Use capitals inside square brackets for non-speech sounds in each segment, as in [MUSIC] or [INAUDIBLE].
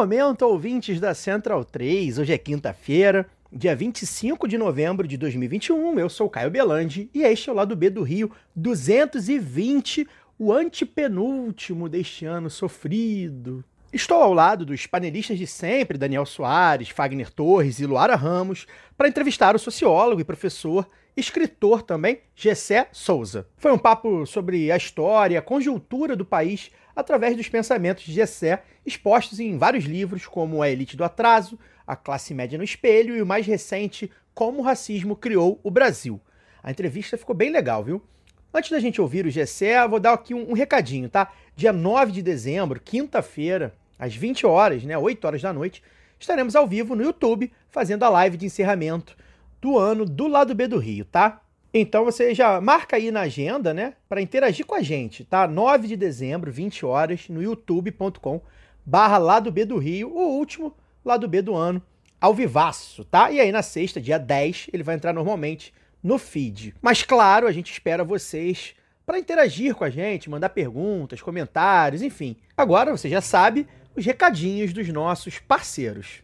Momento, ouvintes da Central 3. Hoje é quinta-feira, dia 25 de novembro de 2021. Eu sou Caio Belandi e este é o lado B do Rio 220, o antepenúltimo deste ano sofrido. Estou ao lado dos panelistas de sempre, Daniel Soares, Fagner Torres e Luara Ramos, para entrevistar o sociólogo e professor, escritor também, Gessé Souza. Foi um papo sobre a história, a conjuntura do país através dos pensamentos de Gessé, expostos em vários livros como A Elite do Atraso, A Classe Média no Espelho e o mais recente, Como o Racismo Criou o Brasil. A entrevista ficou bem legal, viu? Antes da gente ouvir o Gessé, vou dar aqui um, um recadinho, tá? Dia 9 de dezembro, quinta-feira, às 20 horas, né, 8 horas da noite, estaremos ao vivo no YouTube fazendo a live de encerramento do ano do lado B do Rio, tá? Então você já marca aí na agenda, né, para interagir com a gente, tá? 9 de dezembro, 20 horas, no youtube.com barra lado B do Rio, o último lado B do ano, ao vivaço, tá? E aí na sexta, dia 10, ele vai entrar normalmente no feed. Mas claro, a gente espera vocês para interagir com a gente, mandar perguntas, comentários, enfim. Agora você já sabe os recadinhos dos nossos parceiros.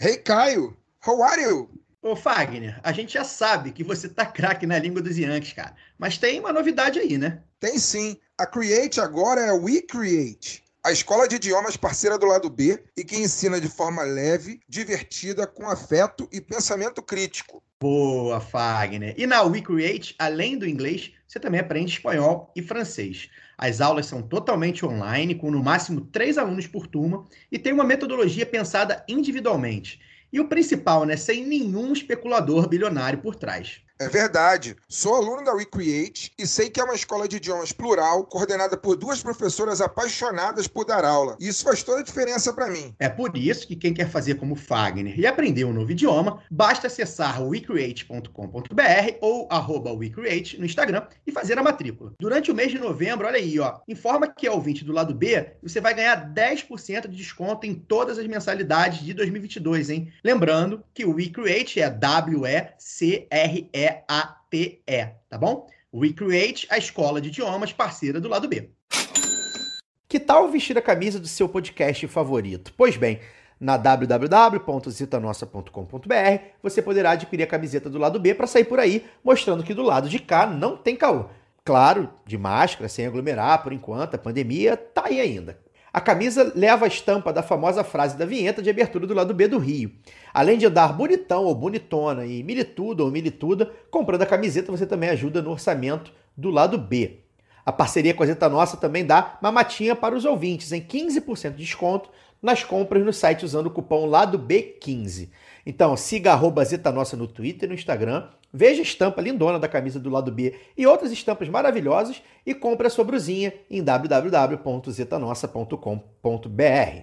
Hey, Caio, how are you? Ô Fagner, a gente já sabe que você tá craque na língua dos Yankees, cara. Mas tem uma novidade aí, né? Tem sim. A Create agora é a We Create, a escola de idiomas parceira do lado B e que ensina de forma leve, divertida, com afeto e pensamento crítico. Boa, Fagner. E na We Create, além do inglês, você também aprende espanhol e francês. As aulas são totalmente online, com no máximo três alunos por turma, e tem uma metodologia pensada individualmente. E o principal, né, sem nenhum especulador bilionário por trás. É verdade. Sou aluno da WeCreate e sei que é uma escola de idiomas plural, coordenada por duas professoras apaixonadas por dar aula. Isso faz toda a diferença para mim. É por isso que quem quer fazer como Fagner e aprender um novo idioma, basta acessar wecreate.com.br ou arroba wecreate no Instagram e fazer a matrícula. Durante o mês de novembro, olha aí, ó, informa que é ouvinte do lado B e você vai ganhar 10% de desconto em todas as mensalidades de 2022, hein? Lembrando que o WeCreate é W-E-C-R-E E-A-T-E, tá bom? Recreate, a escola de idiomas parceira do lado B. Que tal vestir a camisa do seu podcast favorito? Pois bem, na www.zitanossa.com.br você poderá adquirir a camiseta do lado B para sair por aí mostrando que do lado de cá não tem caô. Claro, de máscara, sem aglomerar por enquanto, a pandemia tá aí ainda. A camisa leva a estampa da famosa frase da vinheta de abertura do lado B do Rio. Além de andar bonitão ou bonitona e militudo ou milituda, comprando a camiseta você também ajuda no orçamento do lado B. A parceria com a Zeta Nossa também dá mamatinha para os ouvintes em 15% de desconto nas compras no site usando o cupom lado B15. Então siga arroba Zeta Nossa no Twitter e no Instagram, veja a estampa lindona da camisa do lado B e outras estampas maravilhosas e compre a sua brusinha em www.zetanossa.com.br.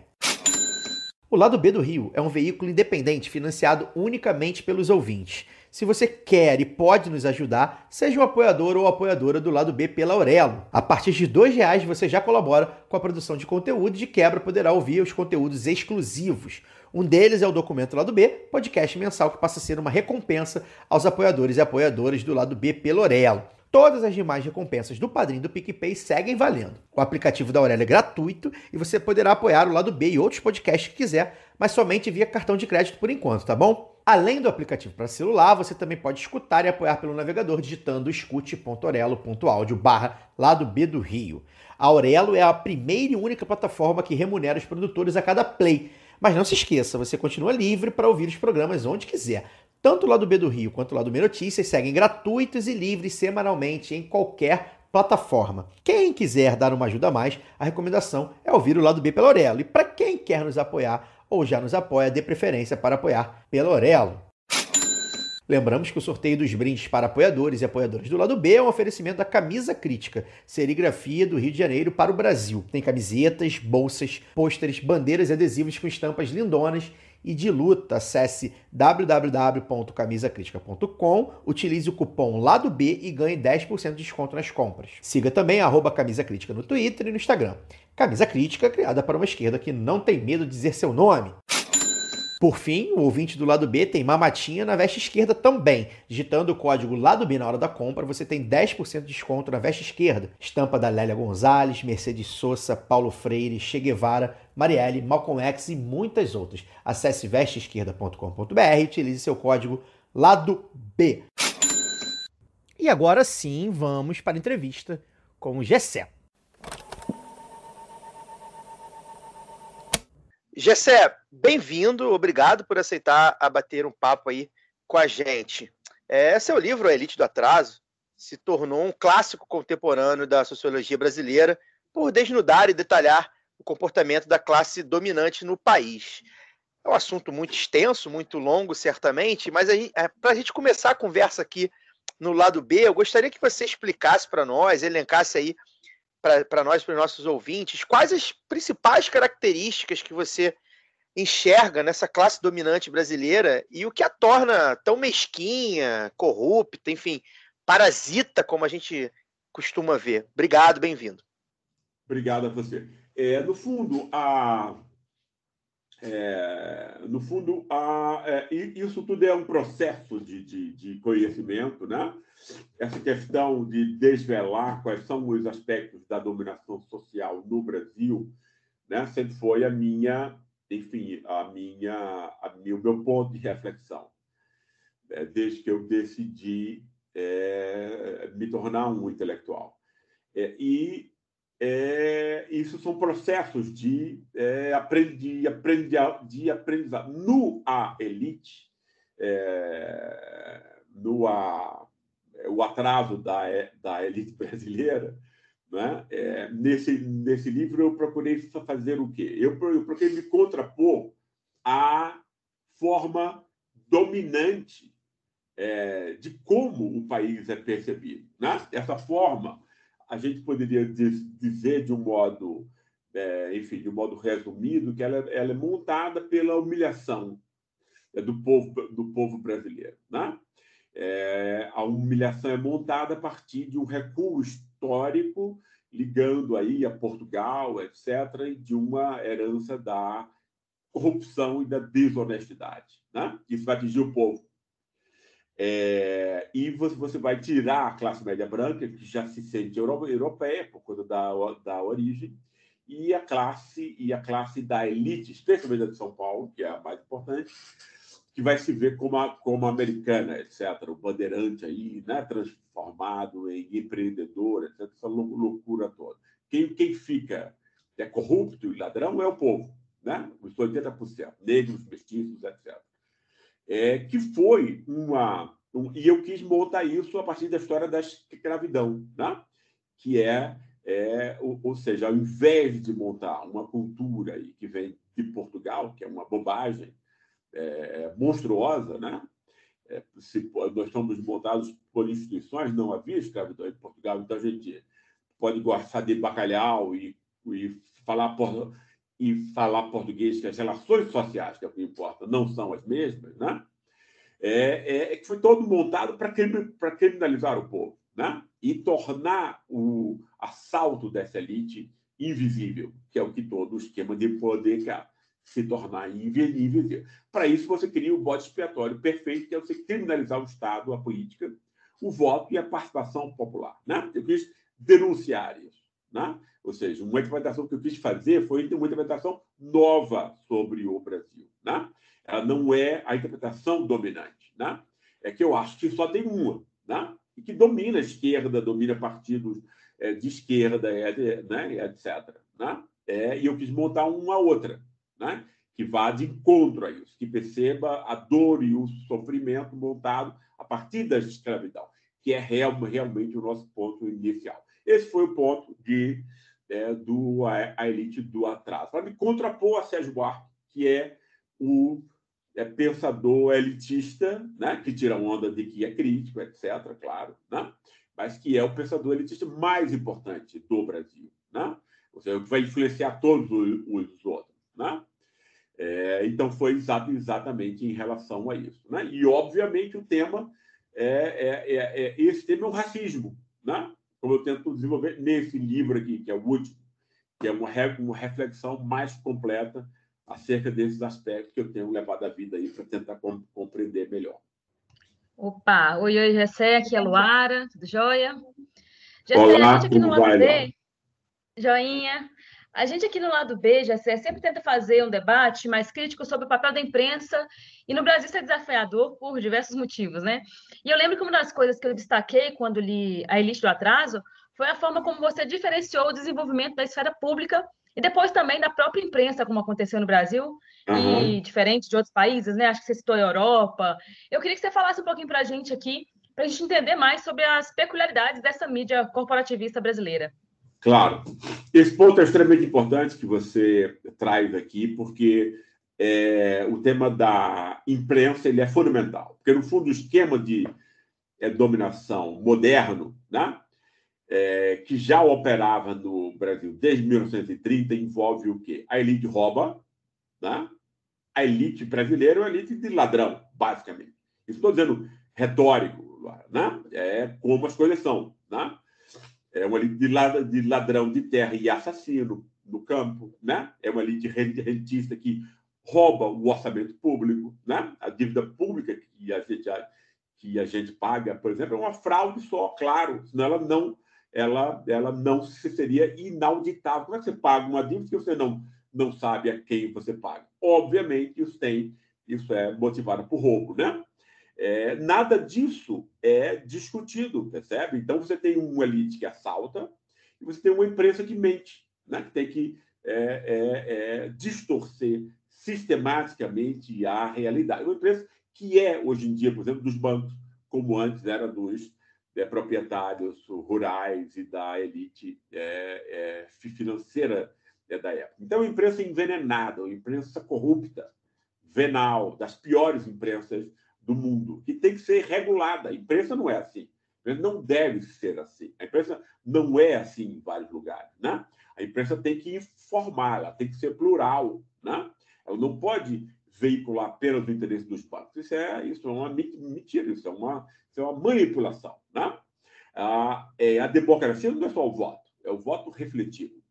O Lado B do Rio é um veículo independente financiado unicamente pelos ouvintes. Se você quer e pode nos ajudar, seja um apoiador ou apoiadora do Lado B pela Aurelo. A partir de R$ reais você já colabora com a produção de conteúdo e de quebra poderá ouvir os conteúdos exclusivos. Um deles é o Documento Lado B, podcast mensal que passa a ser uma recompensa aos apoiadores e apoiadoras do Lado B pela Aurelo. Todas as demais recompensas do Padrinho do PicPay seguem valendo. O aplicativo da Aurélia é gratuito e você poderá apoiar o Lado B e outros podcasts que quiser, mas somente via cartão de crédito por enquanto, tá bom? Além do aplicativo para celular, você também pode escutar e apoiar pelo navegador digitando escute.orelo.audio barra Lado B do Rio. A Aurelo é a primeira e única plataforma que remunera os produtores a cada play. Mas não se esqueça, você continua livre para ouvir os programas onde quiser. Tanto o lado B do Rio quanto o lado B Notícias seguem gratuitos e livres semanalmente em qualquer plataforma. Quem quiser dar uma ajuda a mais, a recomendação é ouvir o lado B pela Orelo. E para quem quer nos apoiar ou já nos apoia, dê preferência para apoiar pela Orelo. Lembramos que o sorteio dos brindes para apoiadores e apoiadores do lado B é um oferecimento da Camisa Crítica, serigrafia do Rio de Janeiro para o Brasil. Tem camisetas, bolsas, pôsteres, bandeiras e adesivos com estampas lindonas e de luta. Acesse www.camisacritica.com, utilize o cupom Lado B e ganhe 10% de desconto nas compras. Siga também arroba Camisa Crítica no Twitter e no Instagram. Camisa Crítica, criada para uma esquerda que não tem medo de dizer seu nome. Por fim, o ouvinte do lado B tem mamatinha na veste esquerda também. Digitando o código lado B na hora da compra, você tem 10% de desconto na veste esquerda. Estampa da Lélia Gonzalez, Mercedes Sosa, Paulo Freire, Che Guevara, Marielle, Malcolm X e muitas outras. Acesse vesteesquerda.com.br e utilize seu código lado B. E agora sim, vamos para a entrevista com o Gessé. Gessé, bem-vindo, obrigado por aceitar a bater um papo aí com a gente. É, seu livro, A Elite do Atraso, se tornou um clássico contemporâneo da sociologia brasileira por desnudar e detalhar o comportamento da classe dominante no país. É um assunto muito extenso, muito longo, certamente, mas é, para a gente começar a conversa aqui no lado B, eu gostaria que você explicasse para nós, elencasse aí para nós, para os nossos ouvintes, quais as principais características que você enxerga nessa classe dominante brasileira e o que a torna tão mesquinha, corrupta, enfim, parasita, como a gente costuma ver. Obrigado, bem-vindo. Obrigado a você. É, no fundo, a, é, no fundo, a, é, isso tudo é um processo de, de, de conhecimento, né? essa questão de desvelar quais são os aspectos da dominação social no Brasil, né, sempre foi a minha, enfim, a minha, a minha, o meu ponto de reflexão, é, desde que eu decidi é, me tornar um intelectual. É, e é, isso são processos de, é, aprendi, aprendi, de aprendizado. No A Elite, é, no A o atraso da, da elite [LAUGHS] brasileira, né? É, nesse, nesse livro eu procurei fazer o quê? Eu, eu procurei me contrapor à forma dominante é, de como o país é percebido. Né? Essa forma, a gente poderia dizer de um modo, é, enfim, de um modo resumido, que ela, ela é montada pela humilhação é, do povo, do povo brasileiro. Né? É, a humilhação é montada a partir de um recuo histórico ligando aí a Portugal, etc., e de uma herança da corrupção e da desonestidade. Né? Isso vai atingir o povo. É, e você, vai tirar a classe média branca, que já se sente europeia por conta da, da origem, e a classe e a classe da elite, especialmente a de São Paulo, que é a mais importante, que vai se ver como, a, como americana, etc. O bandeirante aí, né, transformado em empreendedor, etc. Essa loucura toda. Quem, quem fica é corrupto e ladrão é o povo, né? os 80%, negros, mestiços, etc. É, que foi uma. Um, e eu quis montar isso a partir da história da escravidão, né? que é, é ou, ou seja, ao invés de montar uma cultura que vem de Portugal, que é uma bobagem, é, monstruosa, né? É, se, nós estamos montados por instituições, não havia escravidão em Portugal, então a gente pode gostar de bacalhau e, e falar por, e falar português, que as relações sociais, que é o que importa, não são as mesmas, né? É, é, é que foi todo montado para criminalizar o povo, né? E tornar o assalto dessa elite invisível, que é o que todo o esquema de poder quer se tornar invisível. Para isso, você cria o bode expiatório perfeito, que é você criminalizar o Estado, a política, o voto e a participação popular. Né? Eu quis denunciar isso. Né? Ou seja, uma interpretação que eu quis fazer foi uma interpretação nova sobre o Brasil. Né? Ela não é a interpretação dominante. Né? É que eu acho que só tem uma, né? e que domina a esquerda, domina partidos é, de esquerda, é, né? etc. Né? É, e eu quis montar uma outra né? que vá de encontro a isso, que perceba a dor e o sofrimento montado a partir da escravidão, que é real, realmente o nosso ponto inicial. Esse foi o ponto de, é, do a, a, elite do atraso. Para me contrapor a Sérgio Buarque, que é o, é pensador elitista, né? que tira onda de que é crítico, etc., claro, né? mas que é o pensador elitista mais importante do Brasil. Né? Ou seja, que vai influenciar todos os outros. Né? É, então, foi exatamente em relação a isso. Né? E, obviamente, o tema é, é, é, é esse tema é o racismo, né? Como eu tento desenvolver nesse livro aqui, que é o último, que é uma, uma reflexão mais completa acerca desses aspectos que eu tenho levado a vida aí para tentar compreender melhor. Opa, oi, oi, Jessé, aqui é a Luara, tudo jóia? Jessé, Olá, a gente aqui no lado joinha. A gente aqui no lado B, Jessé, sempre tenta fazer um debate mais crítico sobre o papel da imprensa, e no Brasil isso é desafiador por diversos motivos, né? E eu lembro que uma das coisas que eu destaquei quando li A Elite do Atraso foi a forma como você diferenciou o desenvolvimento da esfera pública e depois também da própria imprensa, como aconteceu no Brasil, uhum. e diferente de outros países, né? Acho que você citou a Europa. Eu queria que você falasse um pouquinho para a gente aqui, para a gente entender mais sobre as peculiaridades dessa mídia corporativista brasileira. Claro. Esse ponto é extremamente importante que você traz aqui, porque é, o tema da imprensa ele é fundamental. Porque, no fundo, o esquema de é, dominação moderno, né, é, que já operava no Brasil desde 1930, envolve o quê? A elite rouba, né? a elite brasileira é uma elite de ladrão, basicamente. Isso estou dizendo retórico, né? é como as coisas são. Né? É uma elite de ladrão de terra e assassino no campo, né? É uma elite rentista que rouba o orçamento público, né? A dívida pública que a gente que a gente paga, por exemplo, é uma fraude só, claro, senão ela não ela ela não seria inauditável. Como é que você paga uma dívida que você não não sabe a quem você paga? Obviamente, isso tem isso é motivado por roubo, né? É, nada disso é discutido, percebe? Então você tem uma elite que assalta e você tem uma imprensa que mente, né? que tem que é, é, é distorcer sistematicamente a realidade. Uma imprensa que é, hoje em dia, por exemplo, dos bancos, como antes era dos é, proprietários rurais e da elite é, financeira da época. Então, uma imprensa envenenada, uma imprensa corrupta, venal, das piores imprensas do mundo, que tem que ser regulada. A imprensa não é assim. A imprensa não deve ser assim. A imprensa não é assim em vários lugares. Né? A imprensa tem que informar, ela tem que ser plural. Né? Ela não pode veicular apenas o interesse dos bancos. Isso é, isso é uma mentira, isso é uma, isso é uma manipulação. Né? A, é, a democracia não é só o voto, é o voto refletido.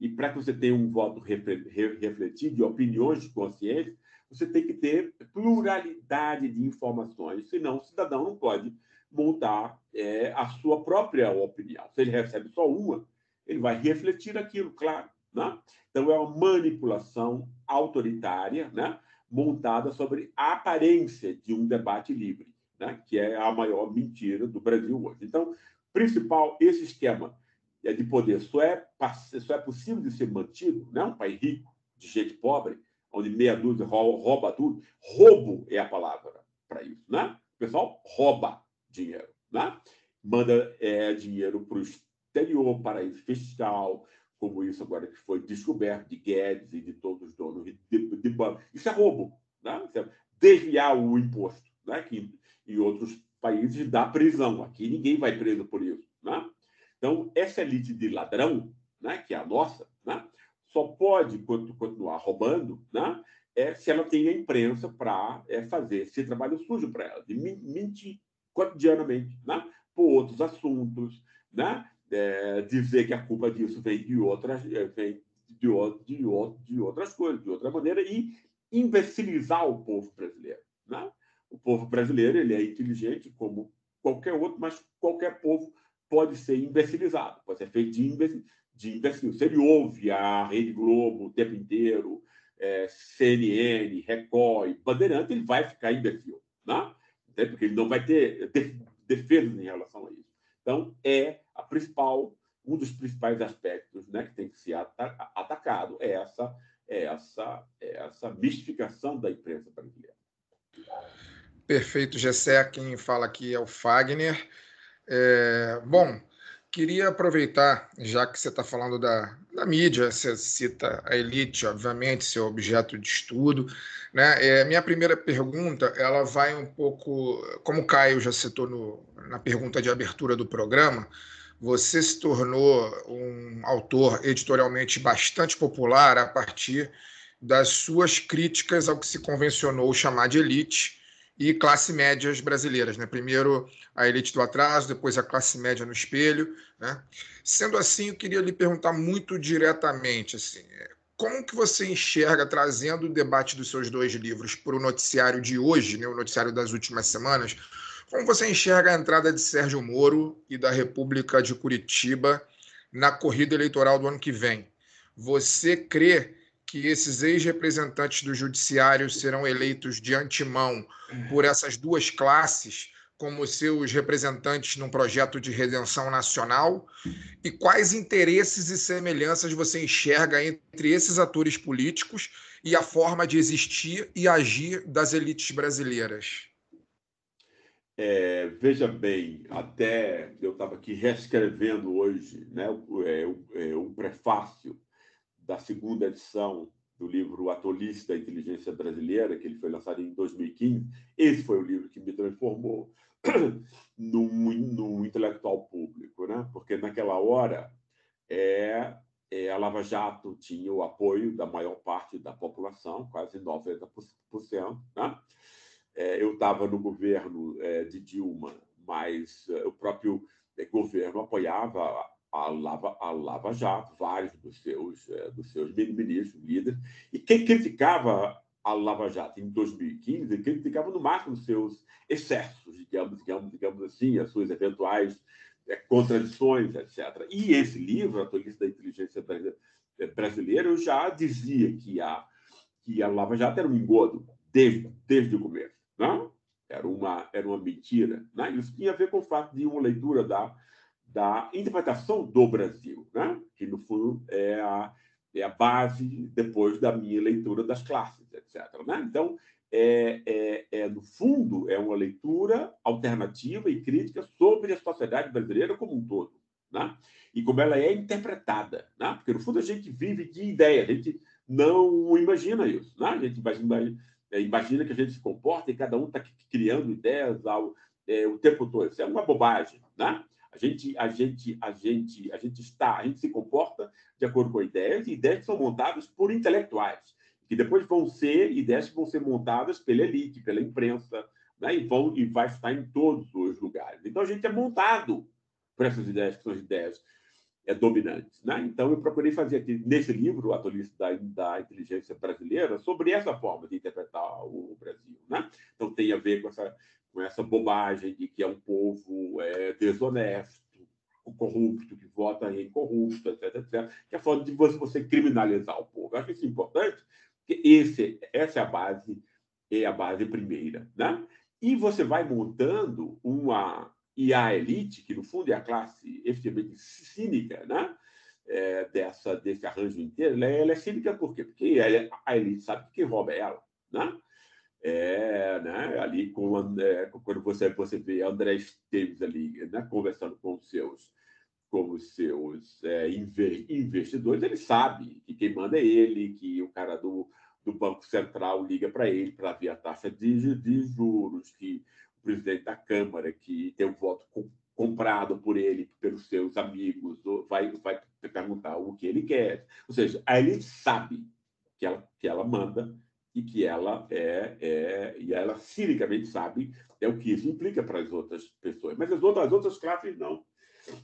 E para que você tenha um voto refletido de opiniões consciência, você tem que ter pluralidade de informações, senão o cidadão não pode montar é, a sua própria opinião. Se ele recebe só uma, ele vai refletir aquilo, claro. Né? Então, é uma manipulação autoritária né? montada sobre a aparência de um debate livre, né? que é a maior mentira do Brasil hoje. Então, principal, esse esquema de poder só é, só é possível de ser mantido, né? um país rico, de gente pobre, onde meia dúzia rouba tudo. Roubo é a palavra para isso, né? O pessoal rouba dinheiro, né? Manda é, dinheiro para o exterior, paraíso fiscal, como isso agora que foi descoberto de Guedes e de todos os donos de, de, de banco. Isso é roubo, né? É desviar o imposto, né? Que em outros países dá prisão. Aqui ninguém vai preso por isso, né? Então, essa elite de ladrão, né, que é a nossa, né, só pode continuar roubando né, é, se ela tem a imprensa para é, fazer esse trabalho sujo para ela, de mentir cotidianamente né, por outros assuntos, né, é, dizer que a culpa disso vem de outras, é, vem de, de, de outras coisas, de outra maneira, e imbecilizar o povo brasileiro. Né? O povo brasileiro ele é inteligente como qualquer outro, mas qualquer povo pode ser imbecilizado, pode ser feito de imbecil, de imbecil. Se ele ouve a Rede Globo o tempo inteiro, é, CNN, Record Bandeirante, ele vai ficar imbecil, né? porque ele não vai ter defesa em relação a isso. Então, é a principal, um dos principais aspectos né, que tem que ser atacado é essa, é essa, é essa mistificação da imprensa brasileira. Perfeito, Gessé. Quem fala aqui é o Fagner. É, bom, Queria aproveitar, já que você está falando da, na mídia, você cita a elite, obviamente, seu objeto de estudo. Né? É, minha primeira pergunta, ela vai um pouco, como o Caio já citou no, na pergunta de abertura do programa, você se tornou um autor editorialmente bastante popular a partir das suas críticas ao que se convencionou chamar de elite e classe médias brasileiras. Né? Primeiro a elite do atraso, depois a classe média no espelho. Né? Sendo assim, eu queria lhe perguntar muito diretamente, assim, como que você enxerga, trazendo o debate dos seus dois livros para o noticiário de hoje, né, o noticiário das últimas semanas, como você enxerga a entrada de Sérgio Moro e da República de Curitiba na corrida eleitoral do ano que vem? Você crê que esses ex-representantes do judiciário serão eleitos de antemão por essas duas classes como seus representantes num projeto de redenção nacional? E quais interesses e semelhanças você enxerga entre esses atores políticos e a forma de existir e agir das elites brasileiras? É, veja bem, até eu estava aqui reescrevendo hoje né, o, é, o, é, o prefácio da segunda edição do livro Atolista da Inteligência Brasileira, que ele foi lançado em 2015. Esse foi o livro que me transformou [CLEARS THROAT] no intelectual público, né? porque naquela hora é, é, a Lava Jato tinha o apoio da maior parte da população, quase 90%. Né? É, eu estava no governo é, de Dilma, mas é, o próprio é, governo apoiava a Lava, a Lava Jato, vários dos seus, é, dos seus ministros, líderes, e quem criticava a Lava Jato em 2015, criticava no máximo os seus excessos, digamos, digamos, digamos assim, as suas eventuais é, contradições, etc. E esse livro, A Tolice da Inteligência Brasileira, eu já dizia que a, que a Lava Jato era um engodo desde, desde o começo. Não? Era, uma, era uma mentira. Né? Isso tinha a ver com o fato de uma leitura da da interpretação do Brasil, né? que, no fundo, é a, é a base depois da minha leitura das classes, etc. Né? Então, é, é, é, no fundo, é uma leitura alternativa e crítica sobre a sociedade brasileira como um todo. Né? E como ela é interpretada. Né? Porque, no fundo, a gente vive de ideia, a gente não imagina isso. Né? A gente imagina, é, imagina que a gente se comporta e cada um está criando ideias ao, é, o tempo todo. Isso é uma bobagem. Né? A gente, a gente, a gente, a gente está, a gente se comporta de acordo com ideias e ideias que são montadas por intelectuais, que depois vão ser ideias que vão ser montadas pela elite, pela imprensa, né? e vão e vai estar em todos os lugares. Então a gente é montado por essas ideias que são as ideias é, dominantes. Né? Então, eu procurei fazer aqui, nesse livro, o Atolista da, da Inteligência Brasileira, sobre essa forma de interpretar o Brasil. Né? Então, tem a ver com essa com essa bobagem de que é um povo é, desonesto, corrupto, que vota em corrupto, etc, etc, que é a forma de você, criminalizar o povo. Eu acho isso importante, porque esse, essa é a base, é a base primeira. Né? E você vai montando uma. E a elite, que no fundo é a classe efetivamente cínica, né? É, dessa, desse arranjo inteiro, ela é, ela é cínica por quê? Porque a elite sabe que quem rouba é ela. Né? É, né, ali com quando você você vê André Esteves ali né, conversando com os seus com os seus é, investidores, ele sabe que quem manda é ele, que o cara do, do Banco Central liga para ele para ver a taxa de, de juros, que o presidente da Câmara, que tem um voto com, comprado por ele, pelos seus amigos, vai, vai perguntar o que ele quer. Ou seja, aí ele sabe que ela, que ela manda e que ela é, é e ela cinicamente sabe é o que isso implica para as outras pessoas, mas as outras, as outras classes não.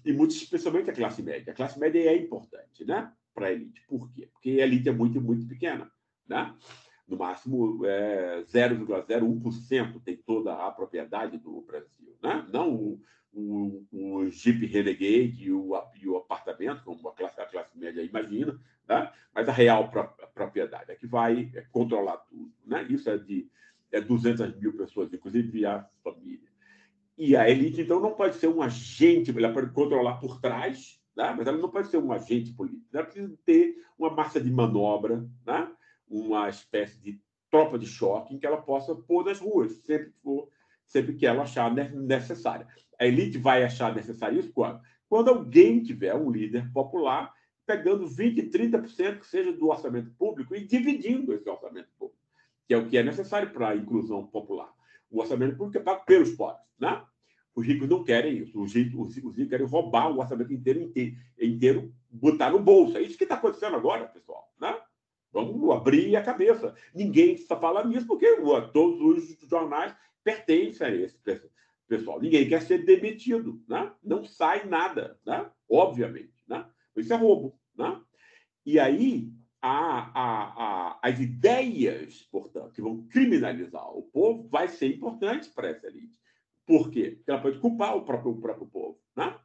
E muito especialmente a classe média. A classe média é importante, né, para a elite. Por quê? Porque a elite é muito muito pequena, né? No máximo é 0,01% tem toda a propriedade do Brasil, né? Não o, o, o Jeep Renegade e o, e o apartamento, como a classe, a classe média imagina, né? mas a real propriedade é que vai é, controlar tudo. Né? Isso é de é 200 mil pessoas, inclusive a família. E a elite, então, não pode ser um agente, ela pode controlar por trás, né? mas ela não pode ser um agente político. Ela precisa ter uma massa de manobra, né? uma espécie de tropa de choque em que ela possa pôr nas ruas, sempre que, for, sempre que ela achar necessária. A elite vai achar necessário isso quando? Quando alguém tiver um líder popular pegando 20%, 30% que seja do orçamento público e dividindo esse orçamento público, que é o que é necessário para a inclusão popular. O orçamento público é pago pelos pobres. Né? Os ricos não querem isso. Os ricos, os ricos querem roubar o orçamento inteiro, inteiro, inteiro, botar no bolso. É isso que está acontecendo agora, pessoal. Né? Vamos abrir a cabeça. Ninguém está falando nisso porque todos os jornais pertencem a esse pessoal. Ninguém quer ser demitido. Né? Não sai nada, né? obviamente. Isso é roubo. Né? E aí, a, a, a, as ideias, portanto, que vão criminalizar o povo, vai ser importante para essa elite. Por quê? Porque ela pode culpar o próprio, o próprio povo. Né?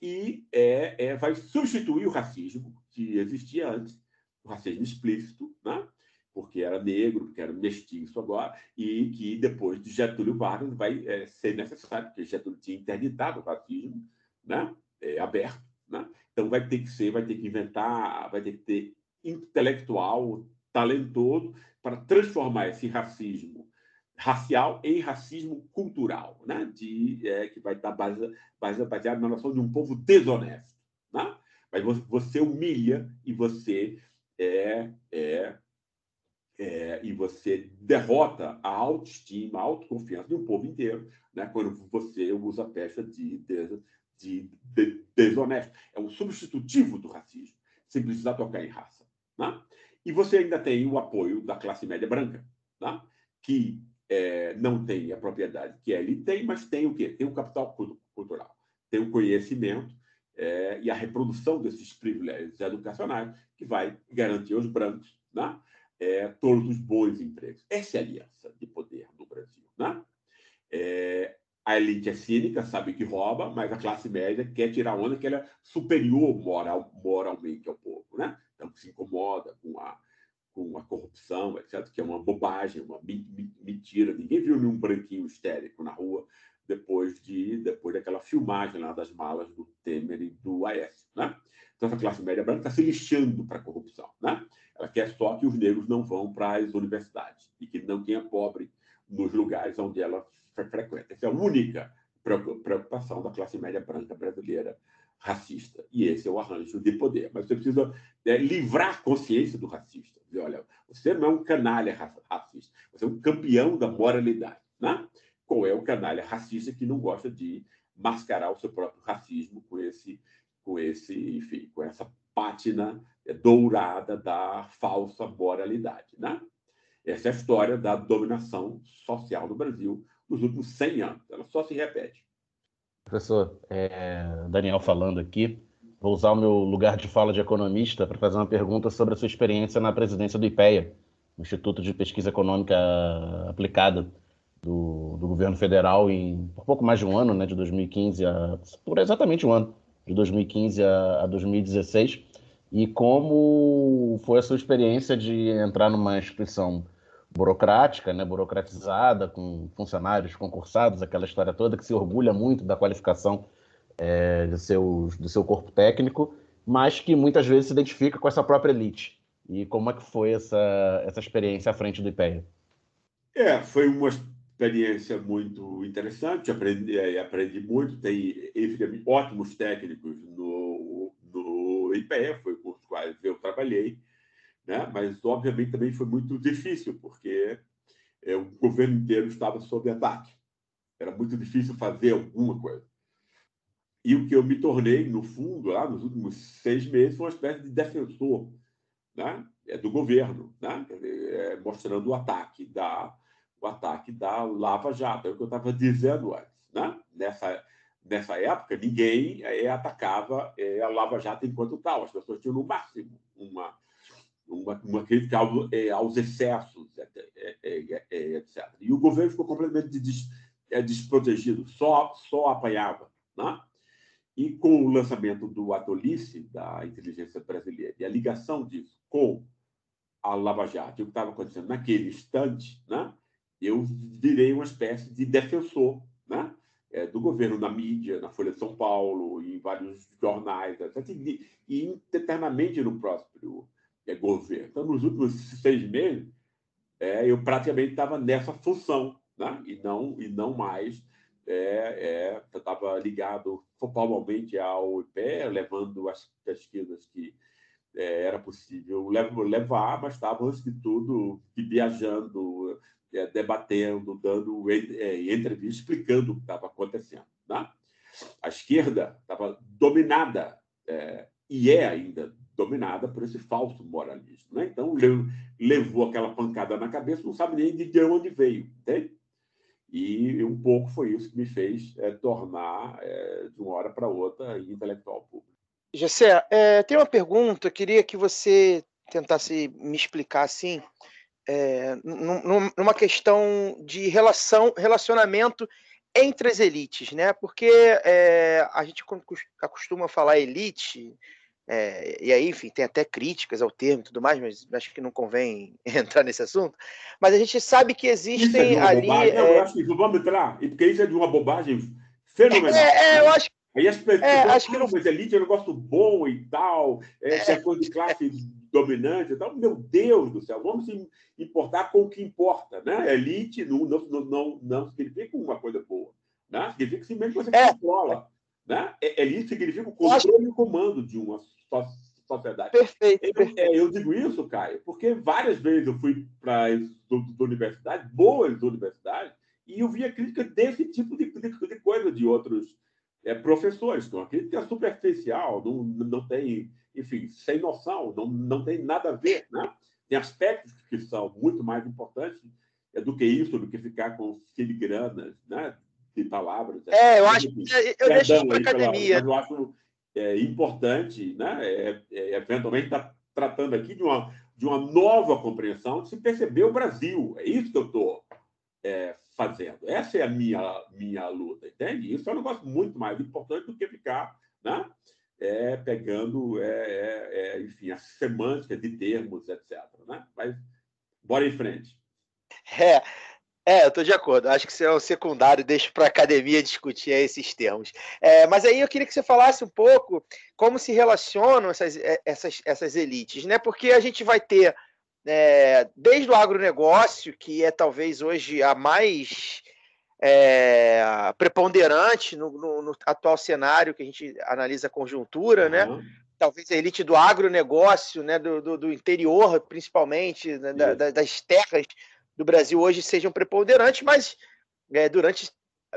E é, é, vai substituir o racismo que existia antes, o racismo explícito, né? porque era negro, porque era mestiço agora, e que depois de Getúlio Vargas vai é, ser necessário, porque Getúlio tinha interditado o racismo né? É, aberto. Né? Então vai ter que ser, vai ter que inventar, vai ter que ter intelectual, talentoso, para transformar esse racismo racial em racismo cultural, né? de, é, que vai estar base, base, baseado na noção de um povo desonesto. Né? Mas você humilha e você é, é, é, e você derrota a autoestima, a autoconfiança de um povo inteiro, né? quando você usa a pecha de, de, de, de desonesto. É um substitutivo do racismo, sem precisar tocar em raça. Né? E você ainda tem o apoio da classe média branca, né? que é, não tem a propriedade que ele tem, mas tem o quê? Tem o capital cultural, tem o conhecimento é, e a reprodução desses privilégios educacionais que vai garantir aos brancos né? é, todos os bons empregos. Essa é a aliança de poder no Brasil. Né? É, a elite é cínica, sabe que rouba, mas a classe média quer tirar onda que ela é superior moral, moralmente ao povo. Né? Então, se incomoda com a com a corrupção, etc., que é uma bobagem, uma mentira. Ninguém viu nenhum branquinho histérico na rua depois de depois daquela filmagem lá das malas do Temer e do Aécio. Né? Então, essa classe média branca está se lixando para a corrupção. Né? Ela quer só que os negros não vão para as universidades e que não tenha pobre nos lugares onde ela frequenta. Essa é a única preocupação da classe média branca brasileira racista. E esse é o arranjo de poder. Mas você precisa é, livrar a consciência do racista. Dizer, olha, você não é um canalha racista, você é um campeão da moralidade. Né? Qual é o canalha racista que não gosta de mascarar o seu próprio racismo com esse, com esse, enfim, com essa pátina é, dourada da falsa moralidade, né? Essa é a história da dominação social no Brasil nos últimos 100 anos. Ela só se repete. Professor, é, Daniel falando aqui, vou usar o meu lugar de fala de economista para fazer uma pergunta sobre a sua experiência na presidência do IPEA, Instituto de Pesquisa Econômica Aplicada do, do governo federal, em pouco mais de um ano, né, de 2015 a. por exatamente um ano, de 2015 a, a 2016, e como foi a sua experiência de entrar numa instituição burocrática, né, burocratizada, com funcionários concursados, aquela história toda, que se orgulha muito da qualificação é, de seus, do seu corpo técnico, mas que muitas vezes se identifica com essa própria elite. E como é que foi essa, essa experiência à frente do IPEA? É, foi uma experiência muito interessante, aprendi, é, aprendi muito, tem ótimos técnicos no, no IPEA, foi com os quais eu trabalhei, né? mas obviamente também foi muito difícil, porque é, o governo inteiro estava sob ataque. Era muito difícil fazer alguma coisa. E o que eu me tornei, no fundo, lá nos últimos seis meses, foi uma espécie de defensor né? é, do governo, né? É, mostrando o ataque da o ataque da Lava Jato, é o que eu estava dizendo antes. Né? Nessa, nessa época, ninguém é, atacava é, a Lava Jato enquanto tal. As pessoas tinham, no máximo, uma uma, uma crítica ao, é, aos excessos, é, é, etc. E o governo ficou completamente des, desprotegido, só, só apanhava. Né? E com o lançamento do Atolice, da inteligência brasileira, e a ligação disso com a Lava Jato, o que estava acontecendo naquele instante, né? eu virei uma espécie de defensor né? É, do governo na mídia, na Folha de São Paulo, em vários jornais, etc. E, e eternamente no próprio é, governo. Então, nos últimos seis meses, é, eu praticamente estava nessa função, né? e, não, e não mais. É, estava é, ligado formalmente ao IPE, levando as pesquisas que é, era possível levar, mas estavam, antes de tudo, viajando, é, debatendo, dando é, entrevistas, explicando o que estava acontecendo. Né? A esquerda estava dominada, é, e é ainda dominada por esse falso moralismo. Né? Então, levou aquela pancada na cabeça, não sabe nem de onde veio. Entende? E um pouco foi isso que me fez é, tornar, é, de uma hora para outra, intelectual público. Gessé, é, tem uma pergunta, queria que você tentasse me explicar assim, numa questão de relação, relacionamento entre as elites, né? Porque a gente acostuma falar elite, é, e aí, enfim, tem até críticas ao termo e tudo mais, mas acho que não convém [LAUGHS] entrar nesse assunto. Mas a gente sabe que existem é ali. Bobagem. Não, eu acho que vamos entrar, porque isso é de uma bobagem fenomenal. É, eu acho Aí as pessoas é, acho que não... mas elite é um negócio bom e tal, é, é coisa de classe dominante e tal. Meu Deus do céu, vamos se importar com o que importa. Né? Elite não, não, não, não significa uma coisa boa. Né? Significa simplesmente você é. controla. Né? Elite significa o controle e o comando de uma sociedade. Perfeito. Eu, perfeito. É, eu digo isso, Caio, porque várias vezes eu fui para universidades, boas universidades, e eu via crítica desse tipo de, de, de coisa de outros é, professores, uma crítica superficial, não, não tem, enfim, sem noção, não, não tem nada a ver. Né? Tem aspectos que são muito mais importantes é, do que isso, do que ficar com filigranas né, de palavras. É, eu acho eu deixo isso para academia. Pela, eu acho é, importante, né, é, é, eventualmente, estar tá tratando aqui de uma, de uma nova compreensão de se perceber o Brasil. É isso que eu estou é, fazendo. Essa é a minha, minha luta, entende? Isso é um negócio muito mais importante do que ficar né? é, pegando, é, é, é enfim, a semântica de termos, etc. Né? Mas bora em frente. É, é, eu estou de acordo. Acho que isso é o secundário, deixo para a academia discutir esses termos. É, mas aí eu queria que você falasse um pouco como se relacionam essas, é, essas, essas elites, né? Porque a gente vai ter é, desde o agronegócio, que é talvez hoje a mais é, preponderante no, no, no, atual cenário que a gente analisa a conjuntura, uhum. né? Talvez a elite do agronegócio, né? do, do, do interior, principalmente, né? da, das terras do Brasil hoje sejam preponderantes, mas é, durante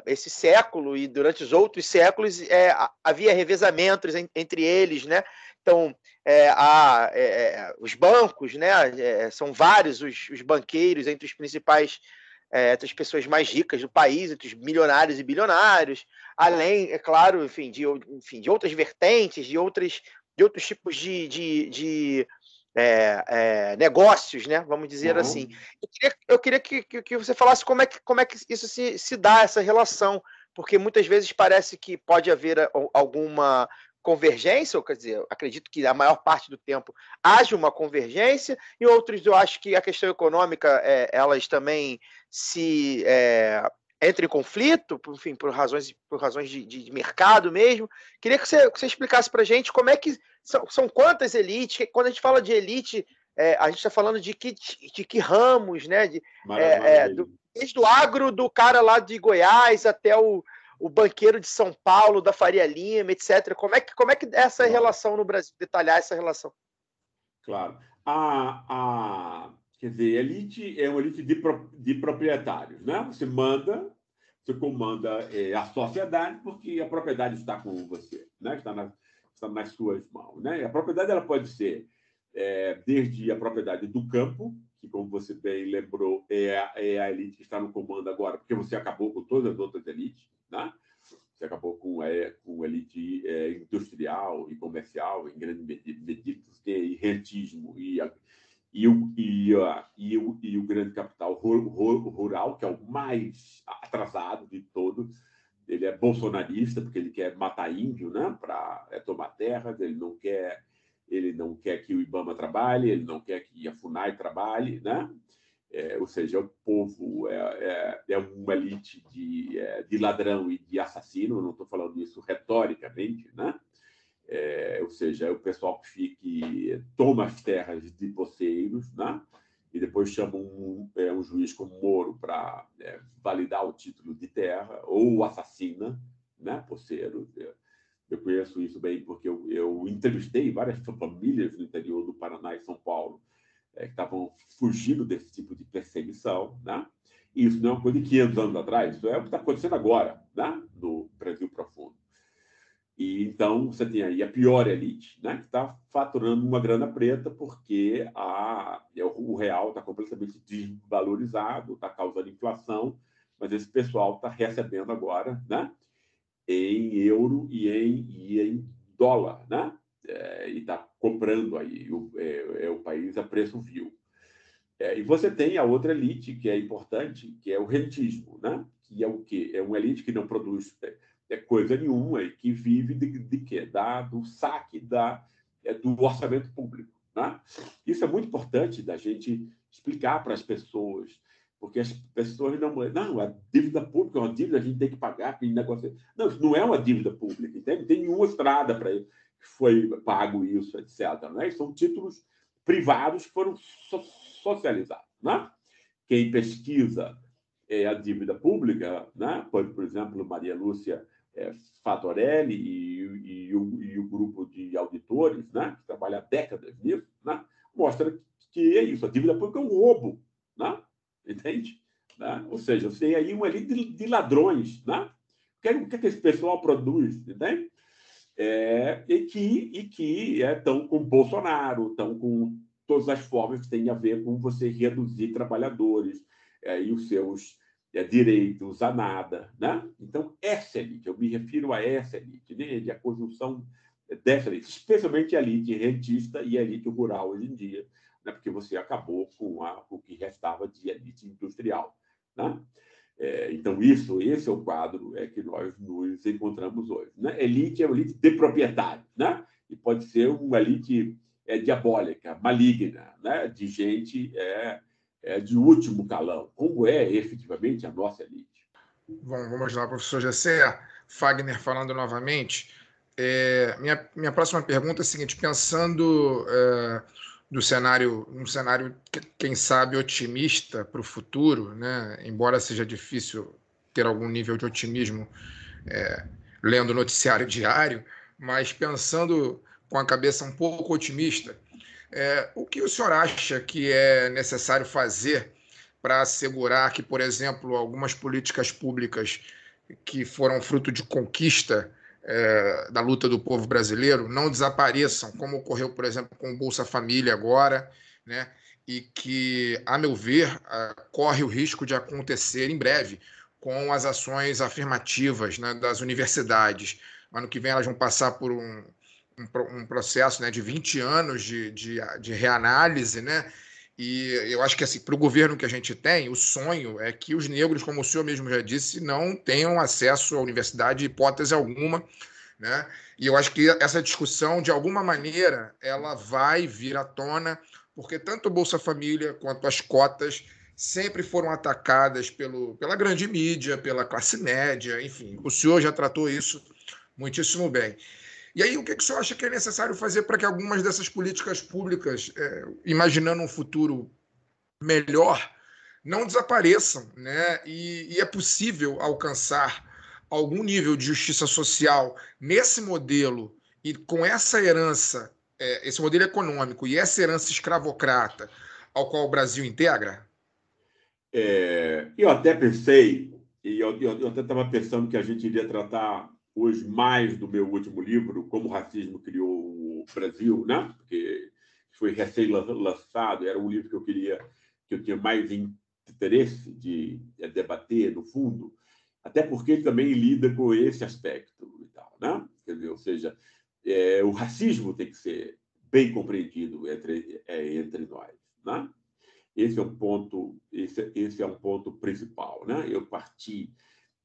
esse século e durante os outros séculos é, havia revezamentos entre eles, né? Então, é, há, é, é, os bancos, né? É, são vários os, os, banqueiros entre os principais, é, entre as pessoas mais ricas do país, entre os milionários e bilionários, além, é claro, enfim, de, enfim, de outras vertentes, de, outras, de outros tipos de, de, de negócios, né? Vamos dizer uhum. assim. Eu queria, eu queria que, que, que, você falasse como é que, como é que isso se, se dá, essa relação porque muitas vezes parece que pode haver alguma convergência, ou quer dizer, acredito que a maior parte do tempo haja uma convergência, e outros eu acho que a questão econômica, é, elas também se é, entram em conflito, enfim, por razões, por razões de, de mercado mesmo. Queria que você, que você explicasse para a gente como é que são, são quantas elites, quando a gente fala de elite, é, a gente está falando de que, de que ramos, né? De, é, é, do, desde o agro do cara lá de Goiás até o, o banqueiro de São Paulo, da Faria Lima, etc. Como é que, como é que essa relação no Brasil, detalhar essa relação? Claro. A, a, quer dizer, elite é uma elite de, de proprietários, né? Você manda, você comanda é, a sociedade porque a propriedade está com você, né? Está, na, está nas suas mãos, né? E a propriedade ela pode ser é, desde a propriedade do campo, que, como você bem lembrou, é a, é a elite que está no comando agora, porque você acabou com todas as outras elites, né? Você acabou com, é, com elite é, industrial e comercial, em grande medida, e rentismo e, a, e, o, e, a, e, o, e o grande capital rural, que é o mais atrasado de todos. Ele é bolsonarista, porque ele quer matar índio né, para é, tomar terras, ele não quer ele não quer que o IBAMA trabalhe, ele não quer que a FUNAI trabalhe, né? É, ou seja, o povo é, é, é uma elite de, é, de ladrão e de assassino, não estou falando isso retoricamente, né? É, ou seja, é o pessoal que fique, toma as terras de poceiros, né? e depois chama um, é, um juiz como Moro para validar o título de terra, ou assassina né? poceiro. Eu eu conheço isso bem porque eu, eu entrevistei várias famílias no interior do Paraná e São Paulo é, que estavam fugindo desse tipo de perseguição, né? E isso não é uma coisa de 500 anos atrás, isso é o que está acontecendo agora, né? no Brasil profundo. E então você tem aí a pior elite, né? que está faturando uma grana preta porque a, é, o real está completamente desvalorizado, está causando inflação, mas esse pessoal está recebendo agora, né? em euro e em, e em dólar, né? É, e está comprando aí o, é, é, o país a preço vil. É, e você tem a outra elite que é importante, que é o rentismo, né? que é o quê? É uma elite que não produz é, é coisa nenhuma e que vive de, de quê? Da, do saque da, é, do orçamento público. Né? Isso é muito importante da gente explicar para as pessoas porque as pessoas não. Não, a dívida pública é uma dívida, a gente tem que pagar, tem negócio. Não, isso não é uma dívida pública, entende? Não tem nenhuma estrada para que foi pago isso, etc. Né? São títulos privados que foram so socializados. Né? Quem pesquisa é, a dívida pública, né? por, por exemplo, Maria Lúcia é, Fatorelli e, e, o, e, o, grupo de auditores, né? que trabalha há décadas nisso, né? mostra que é isso, a dívida pública é um roubo. Né? entende? Né? Ou seja, você tem aí uma elite de, de ladrões, né? O que, é, o que, é que esse pessoal produz, entende? É, e que e que estão é, com Bolsonaro, estão com todas as formas que têm a ver com você reduzir trabalhadores é, e os seus é, direitos a nada, né? Então essa elite, eu me refiro a essa elite, né? a conjunção dessa elite, especialmente a elite rentista e a elite rural hoje em dia, né, porque você acabou com, a, com o que restava de elite industrial. Né? É, então, isso, esse é o quadro é que nós nos encontramos hoje. Né? Elite é uma elite de proprietário, né? e pode ser uma elite é, diabólica, maligna, né? de gente é, é, de último calão, como é efetivamente a nossa elite. Vamos lá, professor Gessé. Fagner falando novamente. É, minha, minha próxima pergunta é a seguinte: pensando é, do cenário, um cenário, quem sabe, otimista para o futuro, né? embora seja difícil ter algum nível de otimismo é, lendo o noticiário [LAUGHS] diário, mas pensando com a cabeça um pouco otimista, é, o que o senhor acha que é necessário fazer para assegurar que, por exemplo, algumas políticas públicas que foram fruto de conquista é, da luta do povo brasileiro não desapareçam, como ocorreu, por exemplo, com o Bolsa Família agora, né? e que, a meu ver, corre o risco de acontecer em breve com as ações afirmativas né, das universidades. Ano que vem elas vão passar por um, um, um processo né, de 20 anos de, de, de reanálise, né? E eu acho que assim, para o governo que a gente tem, o sonho é que os negros, como o senhor mesmo já disse, não tenham acesso à universidade, hipótese alguma. Né? E eu acho que essa discussão, de alguma maneira, ela vai vir à tona, porque tanto o Bolsa Família quanto as cotas sempre foram atacadas pelo, pela grande mídia, pela classe média, enfim. O senhor já tratou isso muitíssimo bem. E aí, o que, que o senhor acha que é necessário fazer para que algumas dessas políticas públicas, é, imaginando um futuro melhor, não desapareçam? Né? E, e é possível alcançar algum nível de justiça social nesse modelo e com essa herança, é, esse modelo econômico e essa herança escravocrata ao qual o Brasil integra? É, eu até pensei, e eu, eu, eu até estava pensando que a gente iria tratar hoje mais do meu último livro, Como o Racismo Criou o Brasil, né? porque foi recém-lançado, era um livro que eu queria, que eu tinha mais interesse de debater, no fundo, até porque ele também lida com esse aspecto e tal, né? Quer dizer, ou seja, é, o racismo tem que ser bem compreendido entre, é, entre nós, né? Esse é um ponto, esse, esse é um ponto principal, né? Eu parti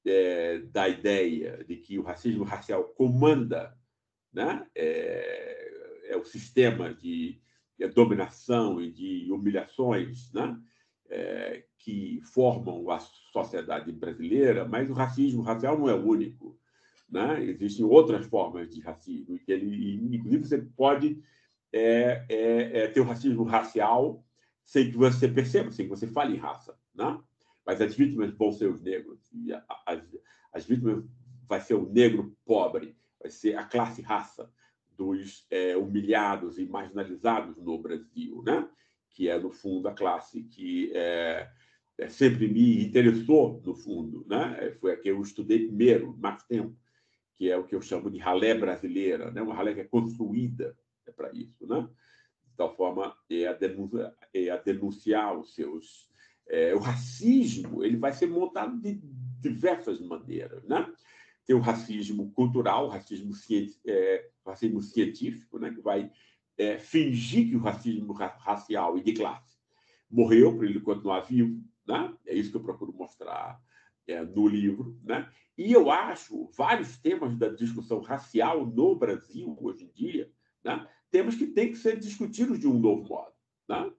é, da ideia de que o racismo racial comanda né, é, é o sistema de, de, dominação e de humilhações né, é, que formam a sociedade brasileira, mas o racismo racial não é o único. Né? Existem outras formas de racismo, que ele, inclusive você pode é, é, é ter o racismo racial sem que você perceba, sem que você fale em raça. Né? Mas as vítimas vão ser os negros. E as, as vítimas vai ser o negro pobre, vai ser a classe raça dos é, humilhados e marginalizados no Brasil, né? que é, no fundo, a classe que é, é, sempre me interessou, no fundo. Né? Foi a que eu estudei primeiro, mais tempo, que é o que eu chamo de ralé brasileira, né? uma ralé que é construída é para isso. Né? De tal forma, é a, é a denunciar os seus... É, o racismo ele vai ser montado de diversas maneiras. Né? Tem o racismo cultural, o racismo, é, racismo científico, né? que vai é, fingir que o racismo racial e de classe morreu para ele continuar vivo. Né? É isso que eu procuro mostrar é, no livro. Né? E eu acho vários temas da discussão racial no Brasil, hoje em dia, né? temas que têm que ser discutidos de um novo modo. Né?